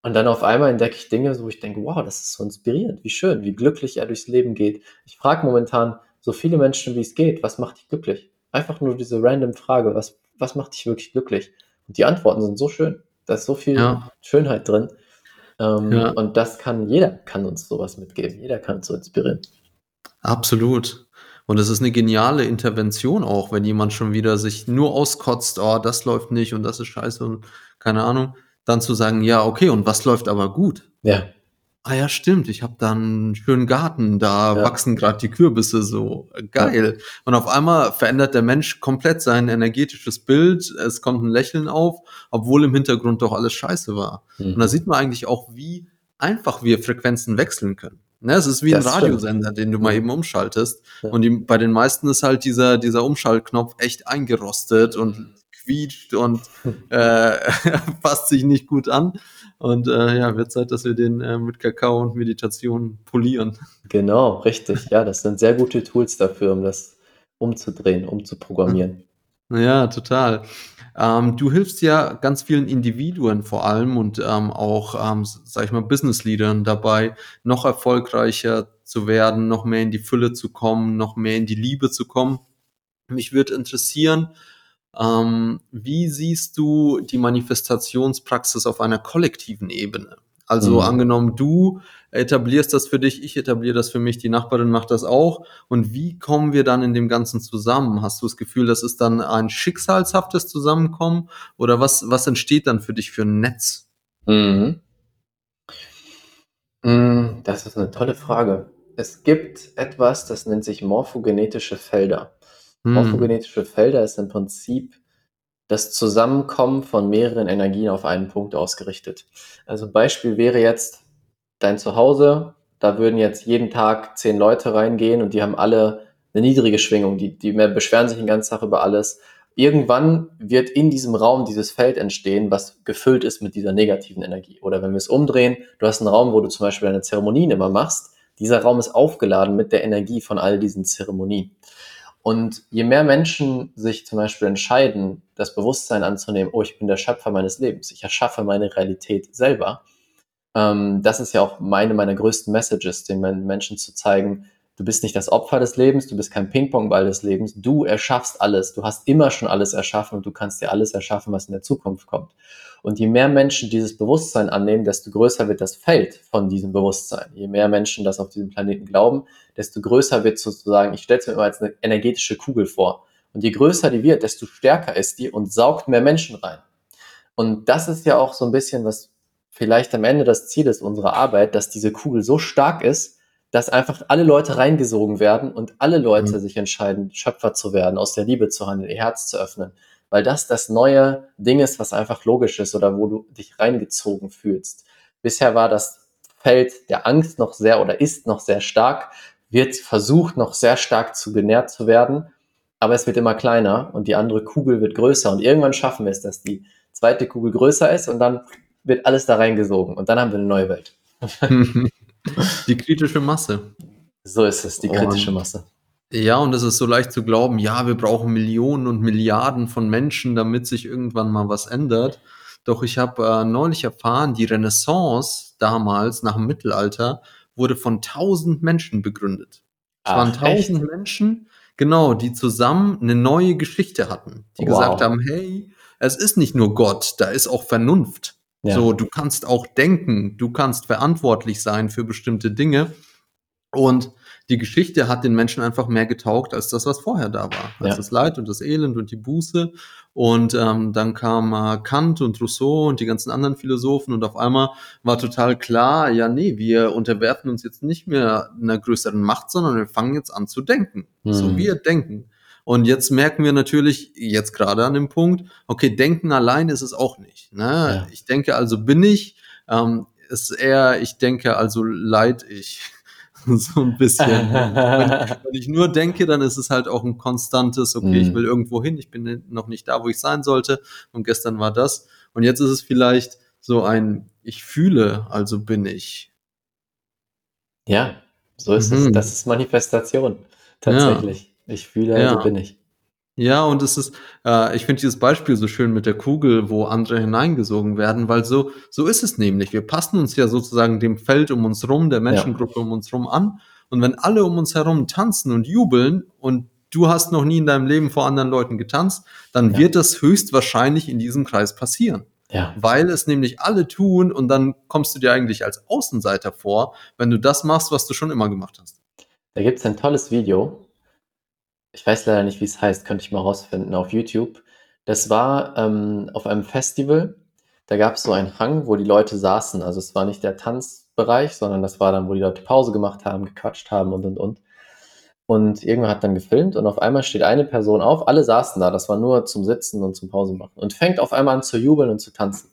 B: Und dann auf einmal entdecke ich Dinge, wo ich denke, wow, das ist so inspirierend, wie schön, wie glücklich er durchs Leben geht. Ich frage momentan so viele Menschen, wie es geht, was macht dich glücklich? Einfach nur diese random Frage, was, was macht dich wirklich glücklich? Und die Antworten sind so schön. Da ist so viel ja. Schönheit drin. Ähm, ja. Und das kann, jeder kann uns sowas mitgeben. Jeder kann uns so inspirieren.
A: Absolut. Und es ist eine geniale Intervention auch, wenn jemand schon wieder sich nur auskotzt, oh, das läuft nicht und das ist scheiße und keine Ahnung dann zu sagen, ja, okay, und was läuft aber gut?
B: Ja.
A: Ah ja, stimmt, ich habe da einen schönen Garten, da ja. wachsen gerade die Kürbisse so geil. Ja. Und auf einmal verändert der Mensch komplett sein energetisches Bild, es kommt ein Lächeln auf, obwohl im Hintergrund doch alles scheiße war. Mhm. Und da sieht man eigentlich auch, wie einfach wir Frequenzen wechseln können. Ne, es ist wie das ein Radiosender, stimmt. den du mal eben umschaltest. Ja. Und die, bei den meisten ist halt dieser, dieser Umschaltknopf echt eingerostet und quietscht und äh, passt sich nicht gut an. Und äh, ja, wird Zeit, dass wir den äh, mit Kakao und Meditation polieren.
B: Genau, richtig. Ja, das sind sehr gute Tools dafür, um das umzudrehen, umzuprogrammieren.
A: Ja, total. Ähm, du hilfst ja ganz vielen Individuen vor allem und ähm, auch, ähm, sag ich mal, Business-Leadern dabei, noch erfolgreicher zu werden, noch mehr in die Fülle zu kommen, noch mehr in die Liebe zu kommen. Mich würde interessieren, ähm, wie siehst du die Manifestationspraxis auf einer kollektiven Ebene? Also mhm. angenommen, du etablierst das für dich, ich etabliere das für mich, die Nachbarin macht das auch. Und wie kommen wir dann in dem Ganzen zusammen? Hast du das Gefühl, das ist dann ein schicksalshaftes Zusammenkommen? Oder was, was entsteht dann für dich für ein Netz?
B: Mhm. Mm, das ist eine tolle Frage. Es gibt etwas, das nennt sich morphogenetische Felder. Hm. Morphogenetische Felder ist im Prinzip das Zusammenkommen von mehreren Energien auf einen Punkt ausgerichtet. Also ein Beispiel wäre jetzt dein Zuhause, da würden jetzt jeden Tag zehn Leute reingehen und die haben alle eine niedrige Schwingung, die, die beschweren sich den ganzen Tag über alles. Irgendwann wird in diesem Raum dieses Feld entstehen, was gefüllt ist mit dieser negativen Energie. Oder wenn wir es umdrehen, du hast einen Raum, wo du zum Beispiel deine Zeremonien immer machst. Dieser Raum ist aufgeladen mit der Energie von all diesen Zeremonien. Und je mehr Menschen sich zum Beispiel entscheiden, das Bewusstsein anzunehmen, oh, ich bin der Schöpfer meines Lebens, ich erschaffe meine Realität selber, ähm, das ist ja auch meine meiner größten Messages, den Menschen zu zeigen, du bist nicht das Opfer des Lebens, du bist kein Ping-Pong-Ball des Lebens, du erschaffst alles, du hast immer schon alles erschaffen und du kannst dir alles erschaffen, was in der Zukunft kommt. Und je mehr Menschen dieses Bewusstsein annehmen, desto größer wird das Feld von diesem Bewusstsein. Je mehr Menschen das auf diesem Planeten glauben, desto größer wird sozusagen, ich stelle es mir immer als eine energetische Kugel vor. Und je größer die wird, desto stärker ist die und saugt mehr Menschen rein. Und das ist ja auch so ein bisschen, was vielleicht am Ende das Ziel ist unserer Arbeit, dass diese Kugel so stark ist, dass einfach alle Leute reingesogen werden und alle Leute mhm. sich entscheiden, Schöpfer zu werden, aus der Liebe zu handeln, ihr Herz zu öffnen weil das das neue Ding ist, was einfach logisch ist oder wo du dich reingezogen fühlst. Bisher war das Feld der Angst noch sehr oder ist noch sehr stark, wird versucht noch sehr stark zu genährt zu werden, aber es wird immer kleiner und die andere Kugel wird größer und irgendwann schaffen wir es, dass die zweite Kugel größer ist und dann wird alles da reingesogen und dann haben wir eine neue Welt.
A: die kritische Masse.
B: So ist es, die kritische Masse.
A: Ja, und es ist so leicht zu glauben, ja, wir brauchen Millionen und Milliarden von Menschen, damit sich irgendwann mal was ändert. Doch ich habe äh, neulich erfahren, die Renaissance damals nach dem Mittelalter wurde von tausend Menschen begründet. Es waren
B: Ach, echt?
A: tausend Menschen, genau, die zusammen eine neue Geschichte hatten, die gesagt
B: Wow.
A: haben, hey, es ist nicht nur Gott, da ist auch Vernunft. So,
B: Ja,
A: du kannst auch denken, du kannst verantwortlich sein für bestimmte Dinge. Und die Geschichte hat den Menschen einfach mehr getaugt als das, was vorher da war. Als
B: ja,
A: das Leid und das Elend und die Buße. Und ähm, dann kam äh, Kant und Rousseau und die ganzen anderen Philosophen und auf einmal war total klar, ja, nee, wir unterwerfen uns jetzt nicht mehr einer größeren Macht, sondern wir fangen jetzt an zu denken. So
B: hm,
A: wir denken. Und jetzt merken wir natürlich, jetzt gerade an dem Punkt, okay, denken allein ist es auch nicht. Ne?
B: ja.
A: Ich denke, also bin ich. Ähm, ist eher, ich denke, also leid ich. So ein bisschen. Wenn, wenn ich nur denke, dann ist es halt auch ein konstantes, okay, ich will irgendwo hin, ich bin noch nicht da, wo ich sein sollte. Und gestern war das. Und jetzt ist es vielleicht so ein, ich fühle, also bin ich.
B: ja, so ist es. Das
A: Mhm.
B: ist Manifestation,
A: Ja,
B: tatsächlich. Ich fühle, also
A: ja.
B: bin ich.
A: Ja, und es ist, äh, ich finde dieses Beispiel so schön mit der Kugel, wo andere hineingesogen werden, weil so, so ist es nämlich. Wir passen uns ja sozusagen dem Feld um uns rum, der
B: Ja,
A: Menschengruppe um uns rum an. Und wenn alle um uns herum tanzen und jubeln und du hast noch nie in deinem Leben vor anderen Leuten getanzt, dann
B: ja,
A: wird das höchstwahrscheinlich in diesem Kreis passieren.
B: ja.
A: Weil es nämlich alle tun und dann kommst du dir eigentlich als Außenseiter vor, wenn du das machst, was du schon immer gemacht hast.
B: Da gibt's ein tolles Video. Ich weiß leider nicht, wie es heißt, könnte ich mal rausfinden auf YouTube. Das war, ähm, auf einem Festival. Da gab's so einen Hang, wo die Leute saßen. Also, es war nicht der Tanzbereich, sondern das war dann, wo die Leute Pause gemacht haben, gequatscht haben und, und, und. Und irgendwer hat dann gefilmt und auf einmal steht eine Person auf. Alle saßen da, das war nur zum Sitzen und zum Pause machen und fängt auf einmal an zu jubeln und zu tanzen.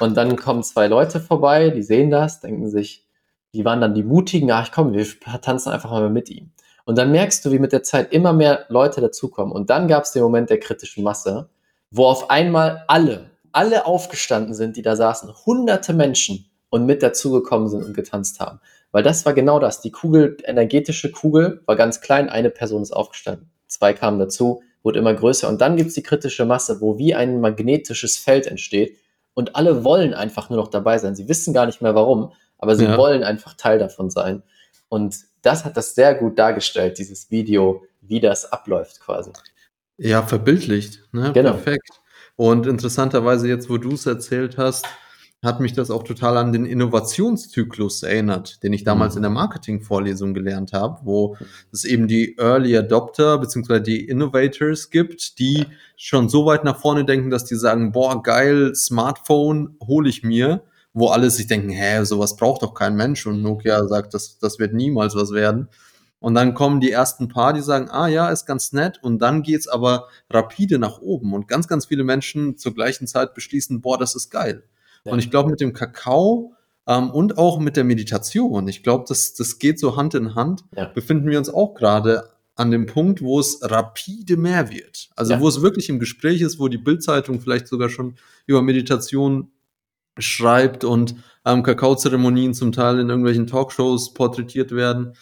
B: Und dann kommen zwei Leute vorbei, die sehen das, denken sich, die waren dann die Mutigen, ach komm, wir tanzen einfach mal mit ihm. Und dann merkst du, wie mit der Zeit immer mehr Leute dazukommen. Und dann gab es den Moment der kritischen Masse, wo auf einmal alle, alle aufgestanden sind, die da saßen, hunderte Menschen und mit dazugekommen sind und getanzt haben. Weil das war genau das. Die Kugel, energetische Kugel war ganz klein, eine Person ist aufgestanden. Zwei kamen dazu, wurde immer größer. Und dann gibt es die kritische Masse, wo wie ein magnetisches Feld entsteht, und alle wollen einfach nur noch dabei sein. Sie wissen gar nicht mehr warum, aber sie
A: Ja.
B: wollen einfach Teil davon sein. Und das hat das sehr gut dargestellt, dieses Video, wie das abläuft quasi.
A: Ja, verbildlicht, ne?
B: Genau.
A: Perfekt. Und interessanterweise jetzt, wo du es erzählt hast, hat mich das auch total an den Innovationszyklus erinnert, den ich damals in der
B: Mhm.
A: Marketingvorlesung gelernt habe, wo es eben die Early Adopter beziehungsweise die Innovators gibt, die schon so weit nach vorne denken, dass die sagen, boah, geil, Smartphone hole ich mir, wo alle sich denken, hä, sowas braucht doch kein Mensch und Nokia sagt, das, das wird niemals was werden. Und dann kommen die ersten paar, die sagen, ah ja, ist ganz nett. Und dann geht's aber rapide nach oben. Und ganz, ganz viele Menschen zur gleichen Zeit beschließen, boah, das ist geil.
B: Ja.
A: Und ich glaube, mit dem Kakao ähm, und auch mit der Meditation, ich glaube, das, das geht so Hand in Hand,
B: Ja.
A: befinden wir uns auch gerade an dem Punkt, wo es rapide mehr wird. Also
B: Ja.
A: wo es wirklich im Gespräch ist, wo die Bildzeitung vielleicht sogar schon über Meditation schreibt und ähm, Kakaozeremonien zum Teil in irgendwelchen Talkshows porträtiert werden.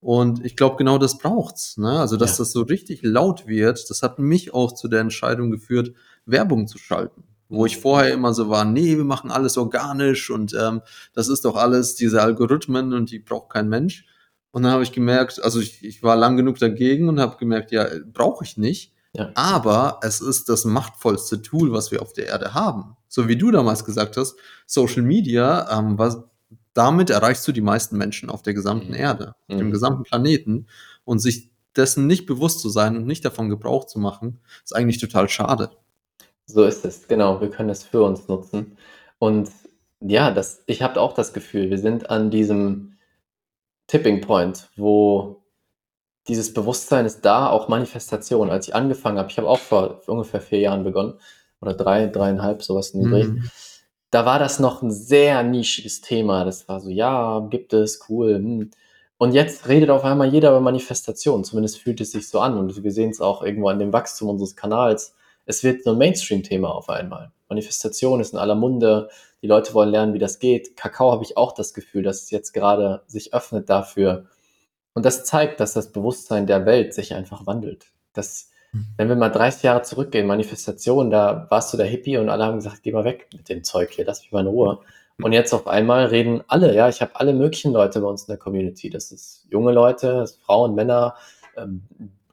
A: Und ich glaube, genau das braucht's. Ne? Also, dass
B: Ja.
A: das so richtig laut wird, das hat mich auch zu der Entscheidung geführt, Werbung zu schalten. Wo ich
B: Mhm.
A: vorher immer so war, nee, wir machen alles organisch und ähm, das ist doch alles diese Algorithmen und die braucht kein Mensch. Und dann habe ich gemerkt, also ich, ich war lang genug dagegen und habe gemerkt, ja, brauche ich nicht.
B: Ja.
A: Aber es ist das machtvollste Tool, was wir auf der Erde haben. So wie du damals gesagt hast, Social Media, ähm, was, damit erreichst du die meisten Menschen auf der gesamten
B: Mhm.
A: Erde, auf dem
B: Mhm.
A: gesamten Planeten. Und sich dessen nicht bewusst zu sein und nicht davon Gebrauch zu machen, ist eigentlich total schade.
B: So ist es, genau. Wir können es für uns nutzen. Und ja, das, ich habe auch das Gefühl, wir sind an diesem Tipping Point, wo dieses Bewusstsein ist da, auch Manifestation. Als ich angefangen habe, ich habe auch vor ungefähr vier Jahren begonnen, oder drei, dreieinhalb, sowas in den Dreh.
A: Mhm.
B: Da war das noch ein sehr nischiges Thema. Das war so, ja, gibt es, cool. Hm. Und jetzt redet auf einmal jeder über Manifestation. Zumindest fühlt es sich so an. Und wir sehen es auch irgendwo an dem Wachstum unseres Kanals. Es wird so ein Mainstream-Thema auf einmal. Manifestation ist in aller Munde. Die Leute wollen lernen, wie das geht. Kakao habe ich auch das Gefühl, dass es jetzt gerade sich öffnet dafür, Und das zeigt, dass das Bewusstsein der Welt sich einfach wandelt. Das, wenn wir mal 30 Jahre zurückgehen, Manifestation, da warst du der Hippie und alle haben gesagt, geh mal weg mit dem Zeug hier, lass mich mal in Ruhe. Und jetzt auf einmal reden alle, ja, ich habe alle möglichen Leute bei uns in der Community. Das ist junge Leute, das ist Frauen, Männer, ähm,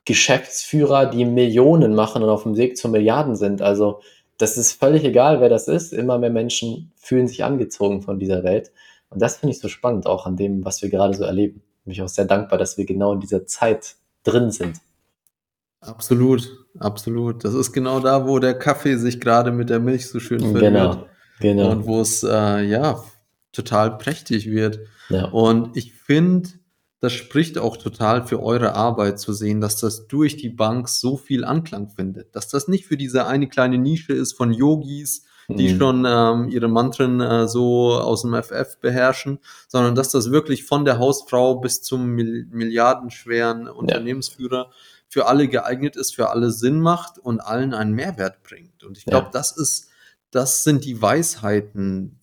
B: Geschäftsführer, die Millionen machen und auf dem Weg zu Milliarden sind. Also das ist völlig egal, wer das ist. Immer mehr Menschen fühlen sich angezogen von dieser Welt. Und das finde ich so spannend, auch an dem, was wir gerade so erleben. Bin ich auch sehr dankbar, dass wir genau in dieser Zeit drin sind.
A: Absolut, absolut. Das ist genau da, wo der Kaffee sich gerade mit der Milch so schön
B: Genau,
A: verliert
B: genau.
A: und wo es äh, ja total prächtig wird.
B: Ja,
A: Und ich finde, das spricht auch total für eure Arbeit zu sehen, dass das durch die Bank so viel Anklang findet. Dass das nicht für diese eine kleine Nische ist von Yogis, die
B: Mhm.
A: schon ähm, ihre Mantren äh, so aus dem FF beherrschen, sondern dass das wirklich von der Hausfrau bis zum Mil milliardenschweren Unternehmensführer für alle geeignet ist, für alle Sinn macht und allen einen Mehrwert bringt. Und ich glaube,
B: Ja.
A: das ist, das sind die Weisheiten,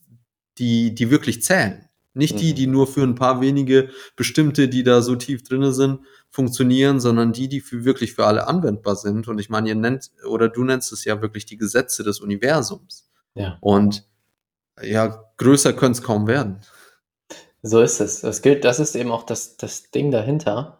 A: die, die wirklich zählen. Nicht die,
B: Mhm.
A: die nur für ein paar wenige bestimmte, die da so tief drinne sind, funktionieren, sondern die, die für wirklich für alle anwendbar sind. Und ich meine, ihr nennt oder du nennst es ja wirklich die Gesetze des Universums.
B: Ja.
A: Und ja, größer könnte es kaum werden.
B: So ist es. Das gilt, das ist eben auch das, das Ding dahinter.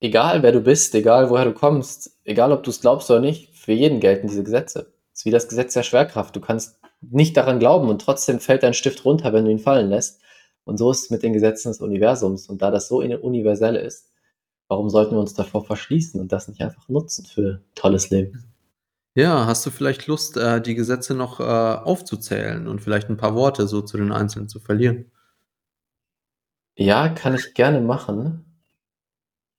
B: Egal wer du bist, egal woher du kommst, egal ob du es glaubst oder nicht, für jeden gelten diese Gesetze. Es ist wie das Gesetz der Schwerkraft. Du kannst nicht daran glauben und trotzdem fällt dein Stift runter, wenn du ihn fallen lässt. Und so ist es mit den Gesetzen des Universums. Und da das so universell ist, warum sollten wir uns davor verschließen und das nicht einfach nutzen für tolles Leben?
A: Ja, hast du vielleicht Lust, äh, die Gesetze noch äh, aufzuzählen und vielleicht ein paar Worte so zu den einzelnen zu verlieren?
B: Ja, kann ich gerne machen.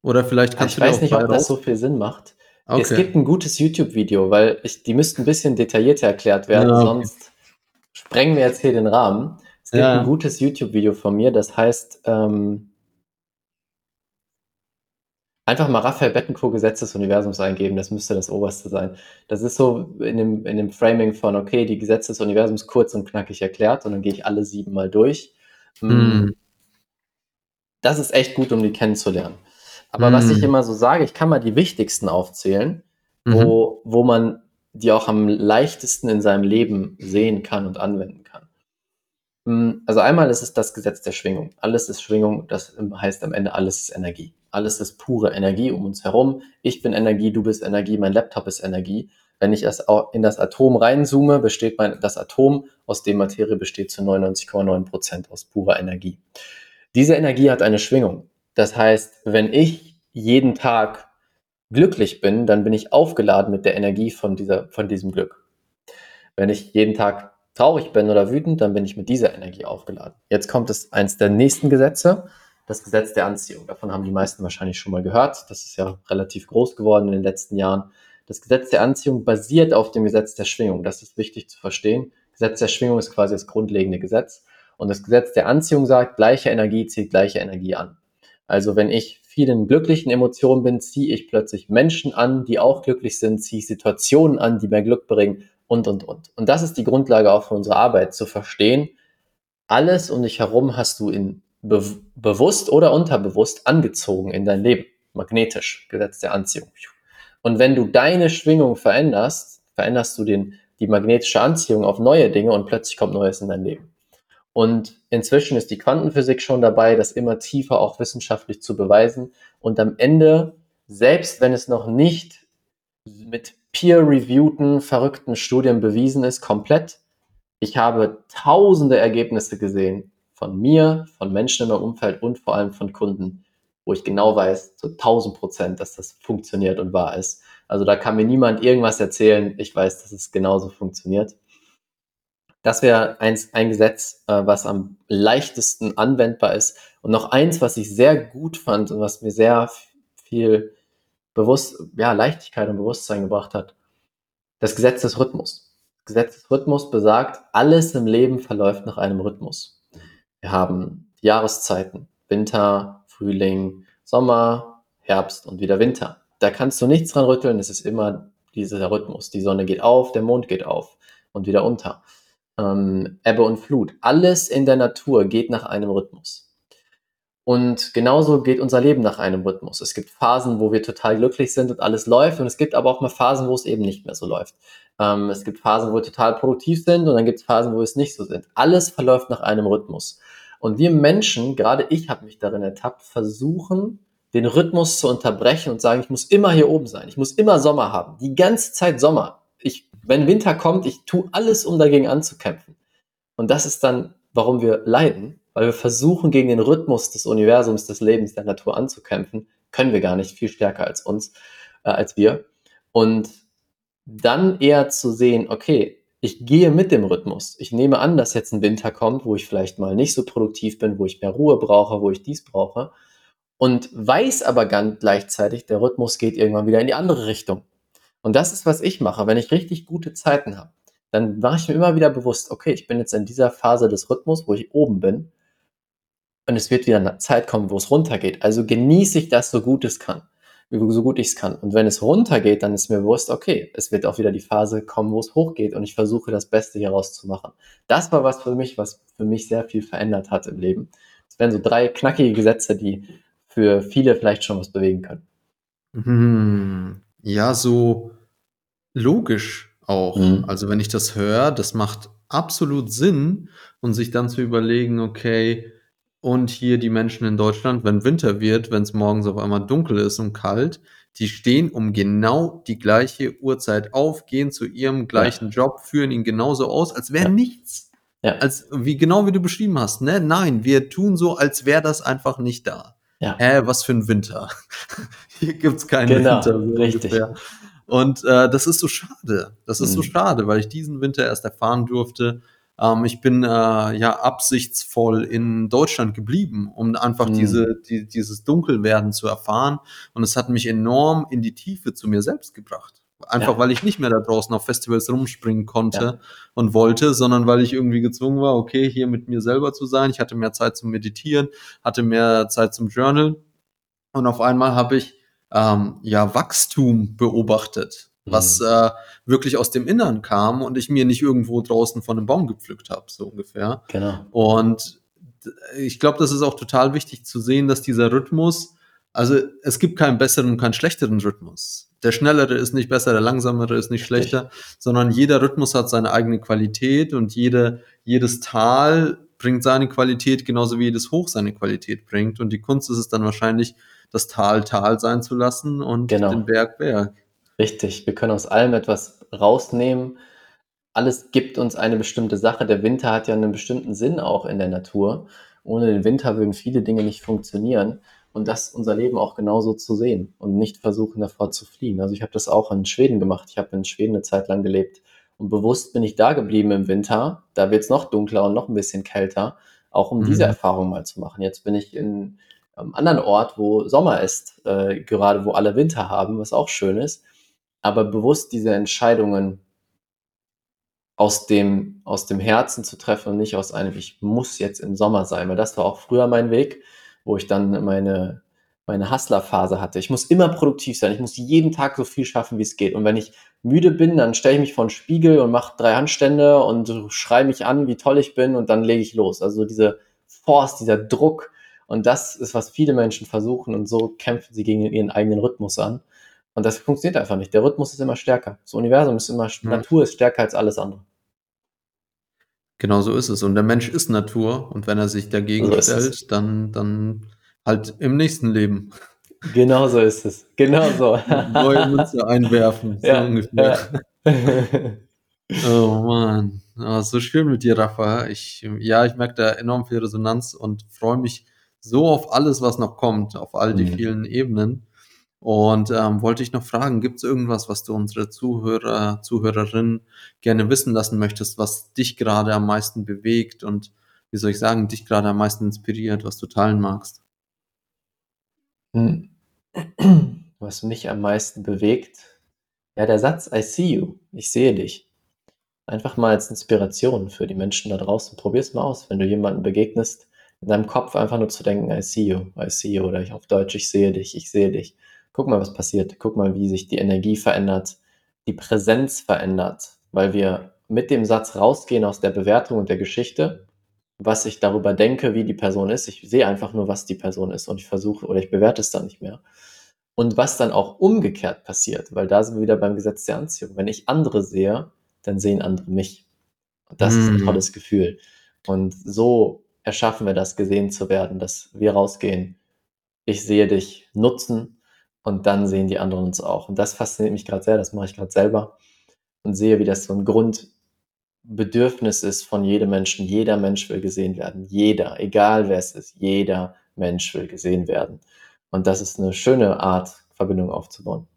A: Oder vielleicht
B: Aber
A: kannst
B: ich
A: du dir
B: weiß
A: auch
B: nicht,
A: bei
B: ob das
A: raus.
B: so viel Sinn macht. Es
A: Okay.
B: gibt ein gutes YouTube-Video, weil ich, die müssten ein bisschen detaillierter erklärt werden,
A: Ja, okay.
B: sonst sprengen wir jetzt hier den Rahmen. Es gibt
A: Ja.
B: ein gutes YouTube-Video von mir, das heißt ähm, einfach mal Raphael Bettencourt Gesetz des Universums eingeben, das müsste das oberste sein. Das ist so in dem, in dem Framing von, okay, die Gesetze des Universums kurz und knackig erklärt und dann gehe ich alle sieben mal durch. Mm, das ist echt gut, um die kennenzulernen. Aber was ich
A: Hm.
B: immer so sage, ich kann mal die wichtigsten aufzählen,
A: Mhm.
B: wo, wo man die auch am leichtesten in seinem Leben sehen kann und anwenden kann. Mm, Also einmal ist es das Gesetz der Schwingung. Alles ist Schwingung, das heißt am Ende alles ist Energie. Alles ist pure Energie um uns herum. Ich bin Energie, du bist Energie, mein Laptop ist Energie. Wenn ich in das Atom reinzoome, besteht mein, das Atom, aus dem Materie besteht zu 99,9 Prozent aus purer Energie. Diese Energie hat eine Schwingung. Das heißt, wenn ich jeden Tag glücklich bin, dann bin ich aufgeladen mit der Energie von, dieser, von diesem Glück. Wenn ich jeden Tag traurig bin oder wütend, dann bin ich mit dieser Energie aufgeladen. Jetzt kommt es eins der nächsten Gesetze, das Gesetz der Anziehung. Davon haben die meisten wahrscheinlich schon mal gehört. Das ist ja relativ groß geworden in den letzten Jahren. Das Gesetz der Anziehung basiert auf dem Gesetz der Schwingung. Das ist wichtig zu verstehen. Gesetz der Schwingung ist quasi das grundlegende Gesetz. Und das Gesetz der Anziehung sagt, gleiche Energie zieht gleiche Energie an. Also wenn ich viel in glücklichen Emotionen bin, ziehe ich plötzlich Menschen an, die auch glücklich sind, ziehe ich Situationen an, die mir Glück bringen und, und, und. Und das ist die Grundlage auch für unsere Arbeit, zu verstehen, alles um dich herum hast du in be bewusst oder unterbewusst angezogen in dein Leben. Magnetisch, Gesetz der Anziehung. Und wenn du deine Schwingung veränderst, veränderst du den, die magnetische Anziehung auf neue Dinge und plötzlich kommt Neues in dein Leben. Und inzwischen ist die Quantenphysik schon dabei, das immer tiefer auch wissenschaftlich zu beweisen. Und am Ende, selbst wenn es noch nicht mit peer-reviewten, verrückten Studien bewiesen ist, komplett, ich habe tausende Ergebnisse gesehen von mir, von Menschen in meinem Umfeld und vor allem von Kunden, wo ich genau weiß, zu 1000 Prozent, dass das funktioniert und wahr ist. Also da kann mir niemand irgendwas erzählen. Ich weiß, dass es genauso funktioniert. Das wäre eins, ein Gesetz, äh, was am leichtesten anwendbar ist. Und noch eins, was ich sehr gut fand und was mir sehr viel bewusst, ja, Leichtigkeit und Bewusstsein gebracht hat. Das Gesetz des Rhythmus. Das Gesetz des Rhythmus besagt, alles im Leben verläuft nach einem Rhythmus. Wir haben Jahreszeiten, Winter, Frühling, Sommer, Herbst und wieder Winter. Da kannst du nichts dran rütteln, es ist immer dieser Rhythmus. Die Sonne geht auf, der Mond geht auf und wieder unter. Ähm, Ebbe und Flut. Alles in der Natur geht nach einem Rhythmus. Und genauso geht unser Leben nach einem Rhythmus. Es gibt Phasen, wo wir total glücklich sind und alles läuft. Und es gibt aber auch mal Phasen, wo es eben nicht mehr so läuft. Ähm, es gibt Phasen, wo wir total produktiv sind und dann gibt es Phasen, wo wir es nicht so sind. Alles verläuft nach einem Rhythmus. Und wir Menschen, gerade ich habe mich darin ertappt, versuchen, den Rhythmus zu unterbrechen und sagen, ich muss immer hier oben sein. Ich muss immer Sommer haben. Die ganze Zeit Sommer. Ich, wenn Winter kommt, ich tue alles, um dagegen anzukämpfen. Und das ist dann, warum wir leiden, weil wir versuchen, gegen den Rhythmus des Universums, des Lebens, der Natur anzukämpfen, können wir gar nicht viel stärker als uns, äh, als wir. Und dann eher zu sehen, okay, ich gehe mit dem Rhythmus. Ich nehme an, dass jetzt ein Winter kommt, wo ich vielleicht mal nicht so produktiv bin, wo ich mehr Ruhe brauche, wo ich dies brauche. Und weiß aber ganz gleichzeitig, der Rhythmus geht irgendwann wieder in die andere Richtung. Und das ist, was ich mache, wenn ich richtig gute Zeiten habe. Dann mache ich mir immer wieder bewusst, okay, ich bin jetzt in dieser Phase des Rhythmus, wo ich oben bin und es wird wieder eine Zeit kommen, wo es runtergeht. Also genieße ich das so gut es kann, so gut ich es kann. Und wenn es runtergeht, dann ist mir bewusst, okay, es wird auch wieder die Phase kommen, wo es hochgeht und ich versuche das Beste hieraus zu machen. Das war was für mich, was für mich sehr viel verändert hat im Leben. Es wären so drei knackige Gesetze, die für viele vielleicht schon was bewegen können.
A: Hm, ja, so logisch auch. Mhm. Also wenn ich das höre, das macht absolut Sinn und sich dann zu überlegen, okay, und hier die Menschen in Deutschland, wenn Winter wird, wenn es morgens auf einmal dunkel ist und kalt, die stehen um genau die gleiche Uhrzeit auf, gehen zu ihrem gleichen ja. Job, führen ihn genauso aus, als wäre ja. nichts. Ja. Als, wie genau wie du beschrieben hast, ne? Nein, wir tun so, als wäre das einfach nicht da. Ja. Hä, was für ein Winter. Hier gibt's keinen genau, Winter. So richtig. Ungefähr. Und äh, das ist so schade. Das ist mhm. so schade, weil ich diesen Winter erst erfahren durfte, ähm, ich bin äh, ja absichtsvoll in Deutschland geblieben, um einfach mhm. diese, die, dieses Dunkelwerden zu erfahren. Und es hat mich enorm in die Tiefe zu mir selbst gebracht. Einfach ja. weil ich nicht mehr da draußen auf Festivals rumspringen konnte ja. und wollte, sondern weil ich irgendwie gezwungen war, okay, hier mit mir selber zu sein. Ich hatte mehr Zeit zum Meditieren, hatte mehr Zeit zum Journal. Und auf einmal habe ich ähm, ja Wachstum beobachtet was mhm. äh, wirklich aus dem Innern kam und ich mir nicht irgendwo draußen von einem Baum gepflückt habe, so ungefähr. Genau. Und ich glaube, das ist auch total wichtig zu sehen, dass dieser Rhythmus, also es gibt keinen besseren und keinen schlechteren Rhythmus. Der schnellere ist nicht besser, der langsamere ist nicht schlechter, Richtig. sondern jeder Rhythmus hat seine eigene Qualität und jede, jedes Tal bringt seine Qualität, genauso wie jedes Hoch seine Qualität bringt. Und die Kunst ist es dann wahrscheinlich, das Tal Tal sein zu lassen und genau. den Berg Berg.
B: Richtig, wir können aus allem etwas rausnehmen. Alles gibt uns eine bestimmte Sache. Der Winter hat ja einen bestimmten Sinn auch in der Natur. Ohne den Winter würden viele Dinge nicht funktionieren. Und das unser Leben auch genauso zu sehen und nicht versuchen, davor zu fliehen. Also ich habe das auch in Schweden gemacht. Ich habe in Schweden eine Zeit lang gelebt. Und bewusst bin ich da geblieben im Winter. Da wird es noch dunkler und noch ein bisschen kälter, auch um mhm. diese Erfahrung mal zu machen. Jetzt bin ich in einem anderen Ort, wo Sommer ist, äh, gerade wo alle Winter haben, was auch schön ist aber bewusst diese Entscheidungen aus dem, aus dem Herzen zu treffen und nicht aus einem, ich muss jetzt im Sommer sein, weil das war auch früher mein Weg, wo ich dann meine, meine Hustler-Phase hatte. Ich muss immer produktiv sein, ich muss jeden Tag so viel schaffen, wie es geht. Und wenn ich müde bin, dann stelle ich mich vor den Spiegel und mache drei Handstände und schreie mich an, wie toll ich bin und dann lege ich los. Also diese Force, dieser Druck. Und das ist, was viele Menschen versuchen und so kämpfen sie gegen ihren eigenen Rhythmus an. Und das funktioniert einfach nicht. Der Rhythmus ist immer stärker. Das Universum ist immer, ja. Natur ist stärker als alles andere.
A: Genau so ist es. Und der Mensch ist Natur. Und wenn er sich dagegen so stellt, dann, dann halt im nächsten Leben.
B: Genau so ist es. Genau so.
A: Neue Münze einwerfen. So ja, ungefähr. Ja. oh Mann. Oh, so schön mit dir, Rafa. Ich, ja, ich merke da enorm viel Resonanz und freue mich so auf alles, was noch kommt, auf all die mhm. vielen Ebenen. Und ähm, wollte ich noch fragen, gibt es irgendwas, was du unsere Zuhörer, Zuhörerinnen gerne wissen lassen möchtest, was dich gerade am meisten bewegt und wie soll ich sagen, dich gerade am meisten inspiriert, was du teilen magst?
B: Hm. Was mich am meisten bewegt, ja, der Satz I see you, ich sehe dich. Einfach mal als Inspiration für die Menschen da draußen. Probier's mal aus, wenn du jemanden begegnest, in deinem Kopf einfach nur zu denken, I see you, I see you, oder ich auf Deutsch, ich sehe dich, ich sehe dich guck mal, was passiert. Guck mal, wie sich die Energie verändert, die Präsenz verändert, weil wir mit dem Satz rausgehen aus der Bewertung und der Geschichte, was ich darüber denke, wie die Person ist. Ich sehe einfach nur, was die Person ist und ich versuche oder ich bewerte es dann nicht mehr. Und was dann auch umgekehrt passiert, weil da sind wir wieder beim Gesetz der Anziehung. Wenn ich andere sehe, dann sehen andere mich. Und das ist ein
A: Mhm.
B: tolles Gefühl. Und so erschaffen wir das, gesehen zu werden, dass wir rausgehen. Ich sehe dich nutzen und dann sehen die anderen uns auch. Und das fasziniert mich gerade sehr, das mache ich gerade selber und sehe, wie das so ein Grundbedürfnis ist von jedem Menschen. Jeder Mensch will gesehen werden. Jeder, egal wer es ist, jeder Mensch will gesehen werden. Und das ist eine schöne Art, Verbindung aufzubauen.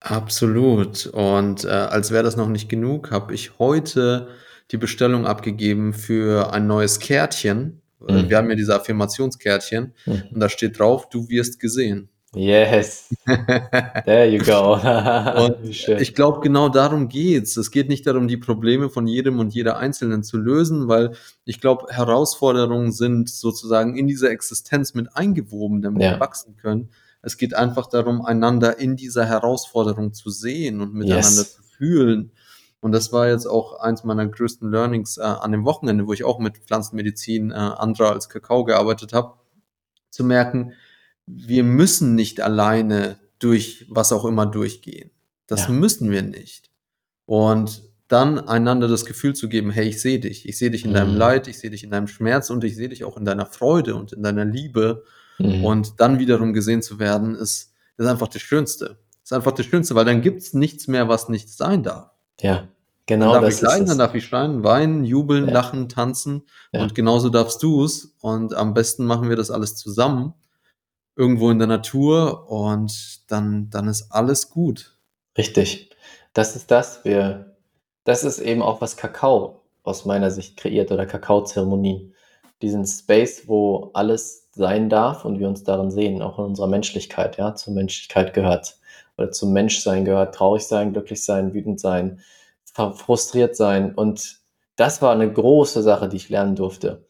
A: Absolut. Und äh, als wäre das noch nicht genug, habe ich heute die Bestellung abgegeben für ein neues Kärtchen. Äh,
B: Mhm.
A: Wir haben ja diese Affirmationskärtchen und
B: Mhm.
A: da steht drauf, du wirst gesehen.
B: Yes, there you go.
A: Ich glaube, genau darum geht's. Es geht nicht darum, die Probleme von jedem und jeder Einzelnen zu lösen, weil ich glaube, Herausforderungen sind sozusagen in dieser Existenz mit eingewoben, damit
B: Ja.
A: wir wachsen können. Es geht einfach darum, einander in dieser Herausforderung zu sehen und miteinander
B: Yes.
A: zu fühlen. Und das war jetzt auch eins meiner größten Learnings äh, an dem Wochenende, wo ich auch mit Pflanzenmedizin äh, Andra als Kakao gearbeitet habe, zu merken, wir müssen nicht alleine durch was auch immer durchgehen. Das
B: Ja.
A: müssen wir nicht. Und dann einander das Gefühl zu geben, hey, ich sehe dich, ich sehe dich in deinem
B: Mhm.
A: Leid, ich sehe dich in deinem Schmerz und ich sehe dich auch in deiner Freude und in deiner Liebe.
B: Mhm.
A: Und dann wiederum gesehen zu werden, ist, ist einfach das Schönste. Ist einfach das Schönste, weil dann gibt's nichts mehr, was nicht sein darf.
B: Ja,
A: Dann
B: genau
A: darf
B: das
A: ich leiden, dann
B: es.
A: darf ich schreien, weinen, jubeln,
B: Ja.
A: lachen, tanzen.
B: Ja.
A: Und genauso darfst du's. Und am besten machen wir das alles zusammen, irgendwo in der Natur. Und dann, dann ist alles gut.
B: Richtig. Das ist das. Wir, das ist eben auch, was Kakao aus meiner Sicht kreiert oder Kakaozeremonien. Diesen Space, wo alles sein darf und wir uns darin sehen, auch in unserer Menschlichkeit, ja, zur Menschlichkeit gehört. Oder zum Menschsein gehört, traurig sein, glücklich sein, wütend sein, fr- frustriert sein. Und das war eine große Sache, die ich lernen durfte.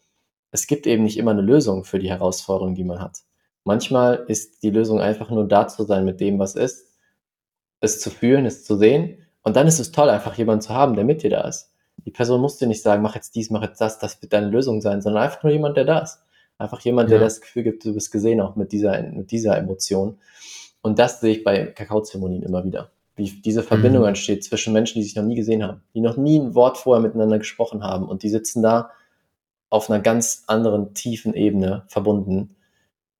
B: Es gibt eben nicht immer eine Lösung für die Herausforderung, die man hat. Manchmal ist die Lösung einfach nur da zu sein mit dem, was ist, es zu fühlen, es zu sehen. Und dann ist es toll, einfach jemanden zu haben, der mit dir da ist. Die Person muss dir nicht sagen, mach jetzt dies, mach jetzt das, das wird deine Lösung sein, sondern einfach nur jemand, der da ist. Einfach jemand, der
A: Ja.
B: das Gefühl gibt, du bist gesehen, auch mit dieser, mit dieser Emotion. Und das sehe ich bei Kakaozeremonien immer wieder. Wie diese Verbindung
A: Mhm.
B: entsteht zwischen Menschen, die sich noch nie gesehen haben, die noch nie ein Wort vorher miteinander gesprochen haben und die sitzen da auf einer ganz anderen, tiefen Ebene verbunden,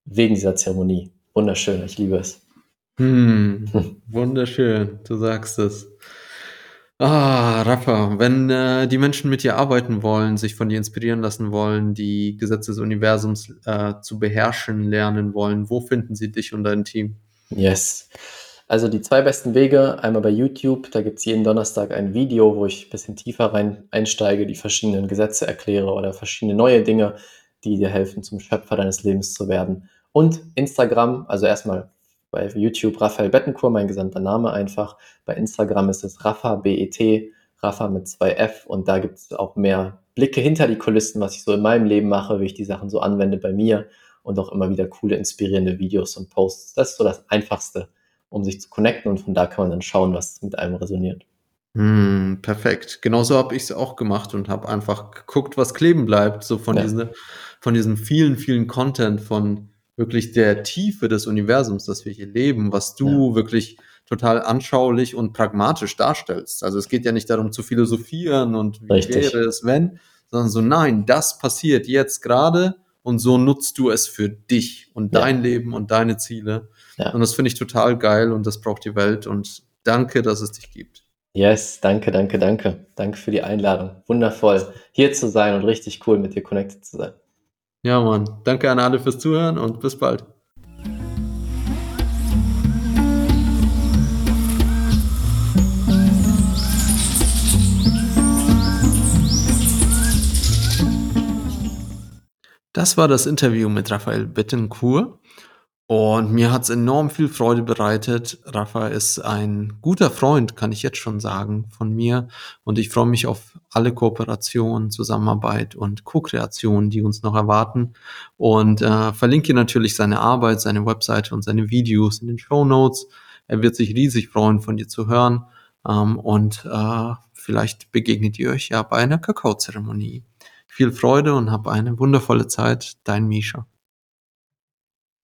B: wegen dieser Zeremonie. Wunderschön, ich liebe es.
A: Hm,
B: Hm.
A: wunderschön, du sagst es. Ah, Rafa, wenn äh, die Menschen mit dir arbeiten wollen, sich von dir inspirieren lassen wollen, die Gesetze des Universums äh, zu beherrschen lernen wollen, wo finden sie dich und dein Team?
B: Yes. Also die zwei besten Wege, einmal bei YouTube, da gibt es jeden Donnerstag ein Video, wo ich ein bisschen tiefer rein einsteige, die verschiedenen Gesetze erkläre oder verschiedene neue Dinge, die dir helfen, zum Schöpfer deines Lebens zu werden. Und Instagram, also erstmal bei YouTube Raphael Bettencourt, mein gesamter Name einfach. Bei Instagram ist es Rafa BET, Rafa mit zwei F und da gibt es auch mehr Blicke hinter die Kulissen, was ich so in meinem Leben mache, wie ich die Sachen so anwende bei mir und auch immer wieder coole, inspirierende Videos und Posts. Das ist so das Einfachste, um sich zu connecten und von da kann man dann schauen, was mit einem resoniert.
A: Hm, perfekt. Genauso habe ich es auch gemacht und habe einfach geguckt, was kleben bleibt, so von
B: Ja.
A: diesen, von diesem vielen, vielen Content, von wirklich der Tiefe des Universums, das wir hier leben, was du wirklich total anschaulich und pragmatisch darstellst. Also es geht ja nicht darum zu philosophieren und wie
B: Richtig.
A: wäre es, wenn, sondern so, nein, das passiert jetzt gerade und so nutzt du es für dich und
B: Ja.
A: dein Leben und deine Ziele.
B: Ja.
A: Und das finde ich total geil und das braucht die Welt und danke, dass es dich gibt.
B: Yes, danke, danke, danke. Danke für die Einladung. Wundervoll, hier zu sein und richtig cool, mit dir connected zu sein.
A: Ja, Mann. Danke an alle fürs Zuhören und bis bald. Das war das Interview mit Raphael Bettencourt. Und mir hat es enorm viel Freude bereitet. Rafa ist ein guter Freund, kann ich jetzt schon sagen, von mir. Und ich freue mich auf alle Kooperationen, Zusammenarbeit und Co-Kreationen, die uns noch erwarten. Und äh, verlinke natürlich seine Arbeit, seine Webseite und seine Videos in den Show Notes. Er wird sich riesig freuen, von dir zu hören. Ähm, und äh, vielleicht begegnet ihr euch ja bei einer Kakaozeremonie. viel Freude und hab eine wundervolle Zeit. Dein Misha.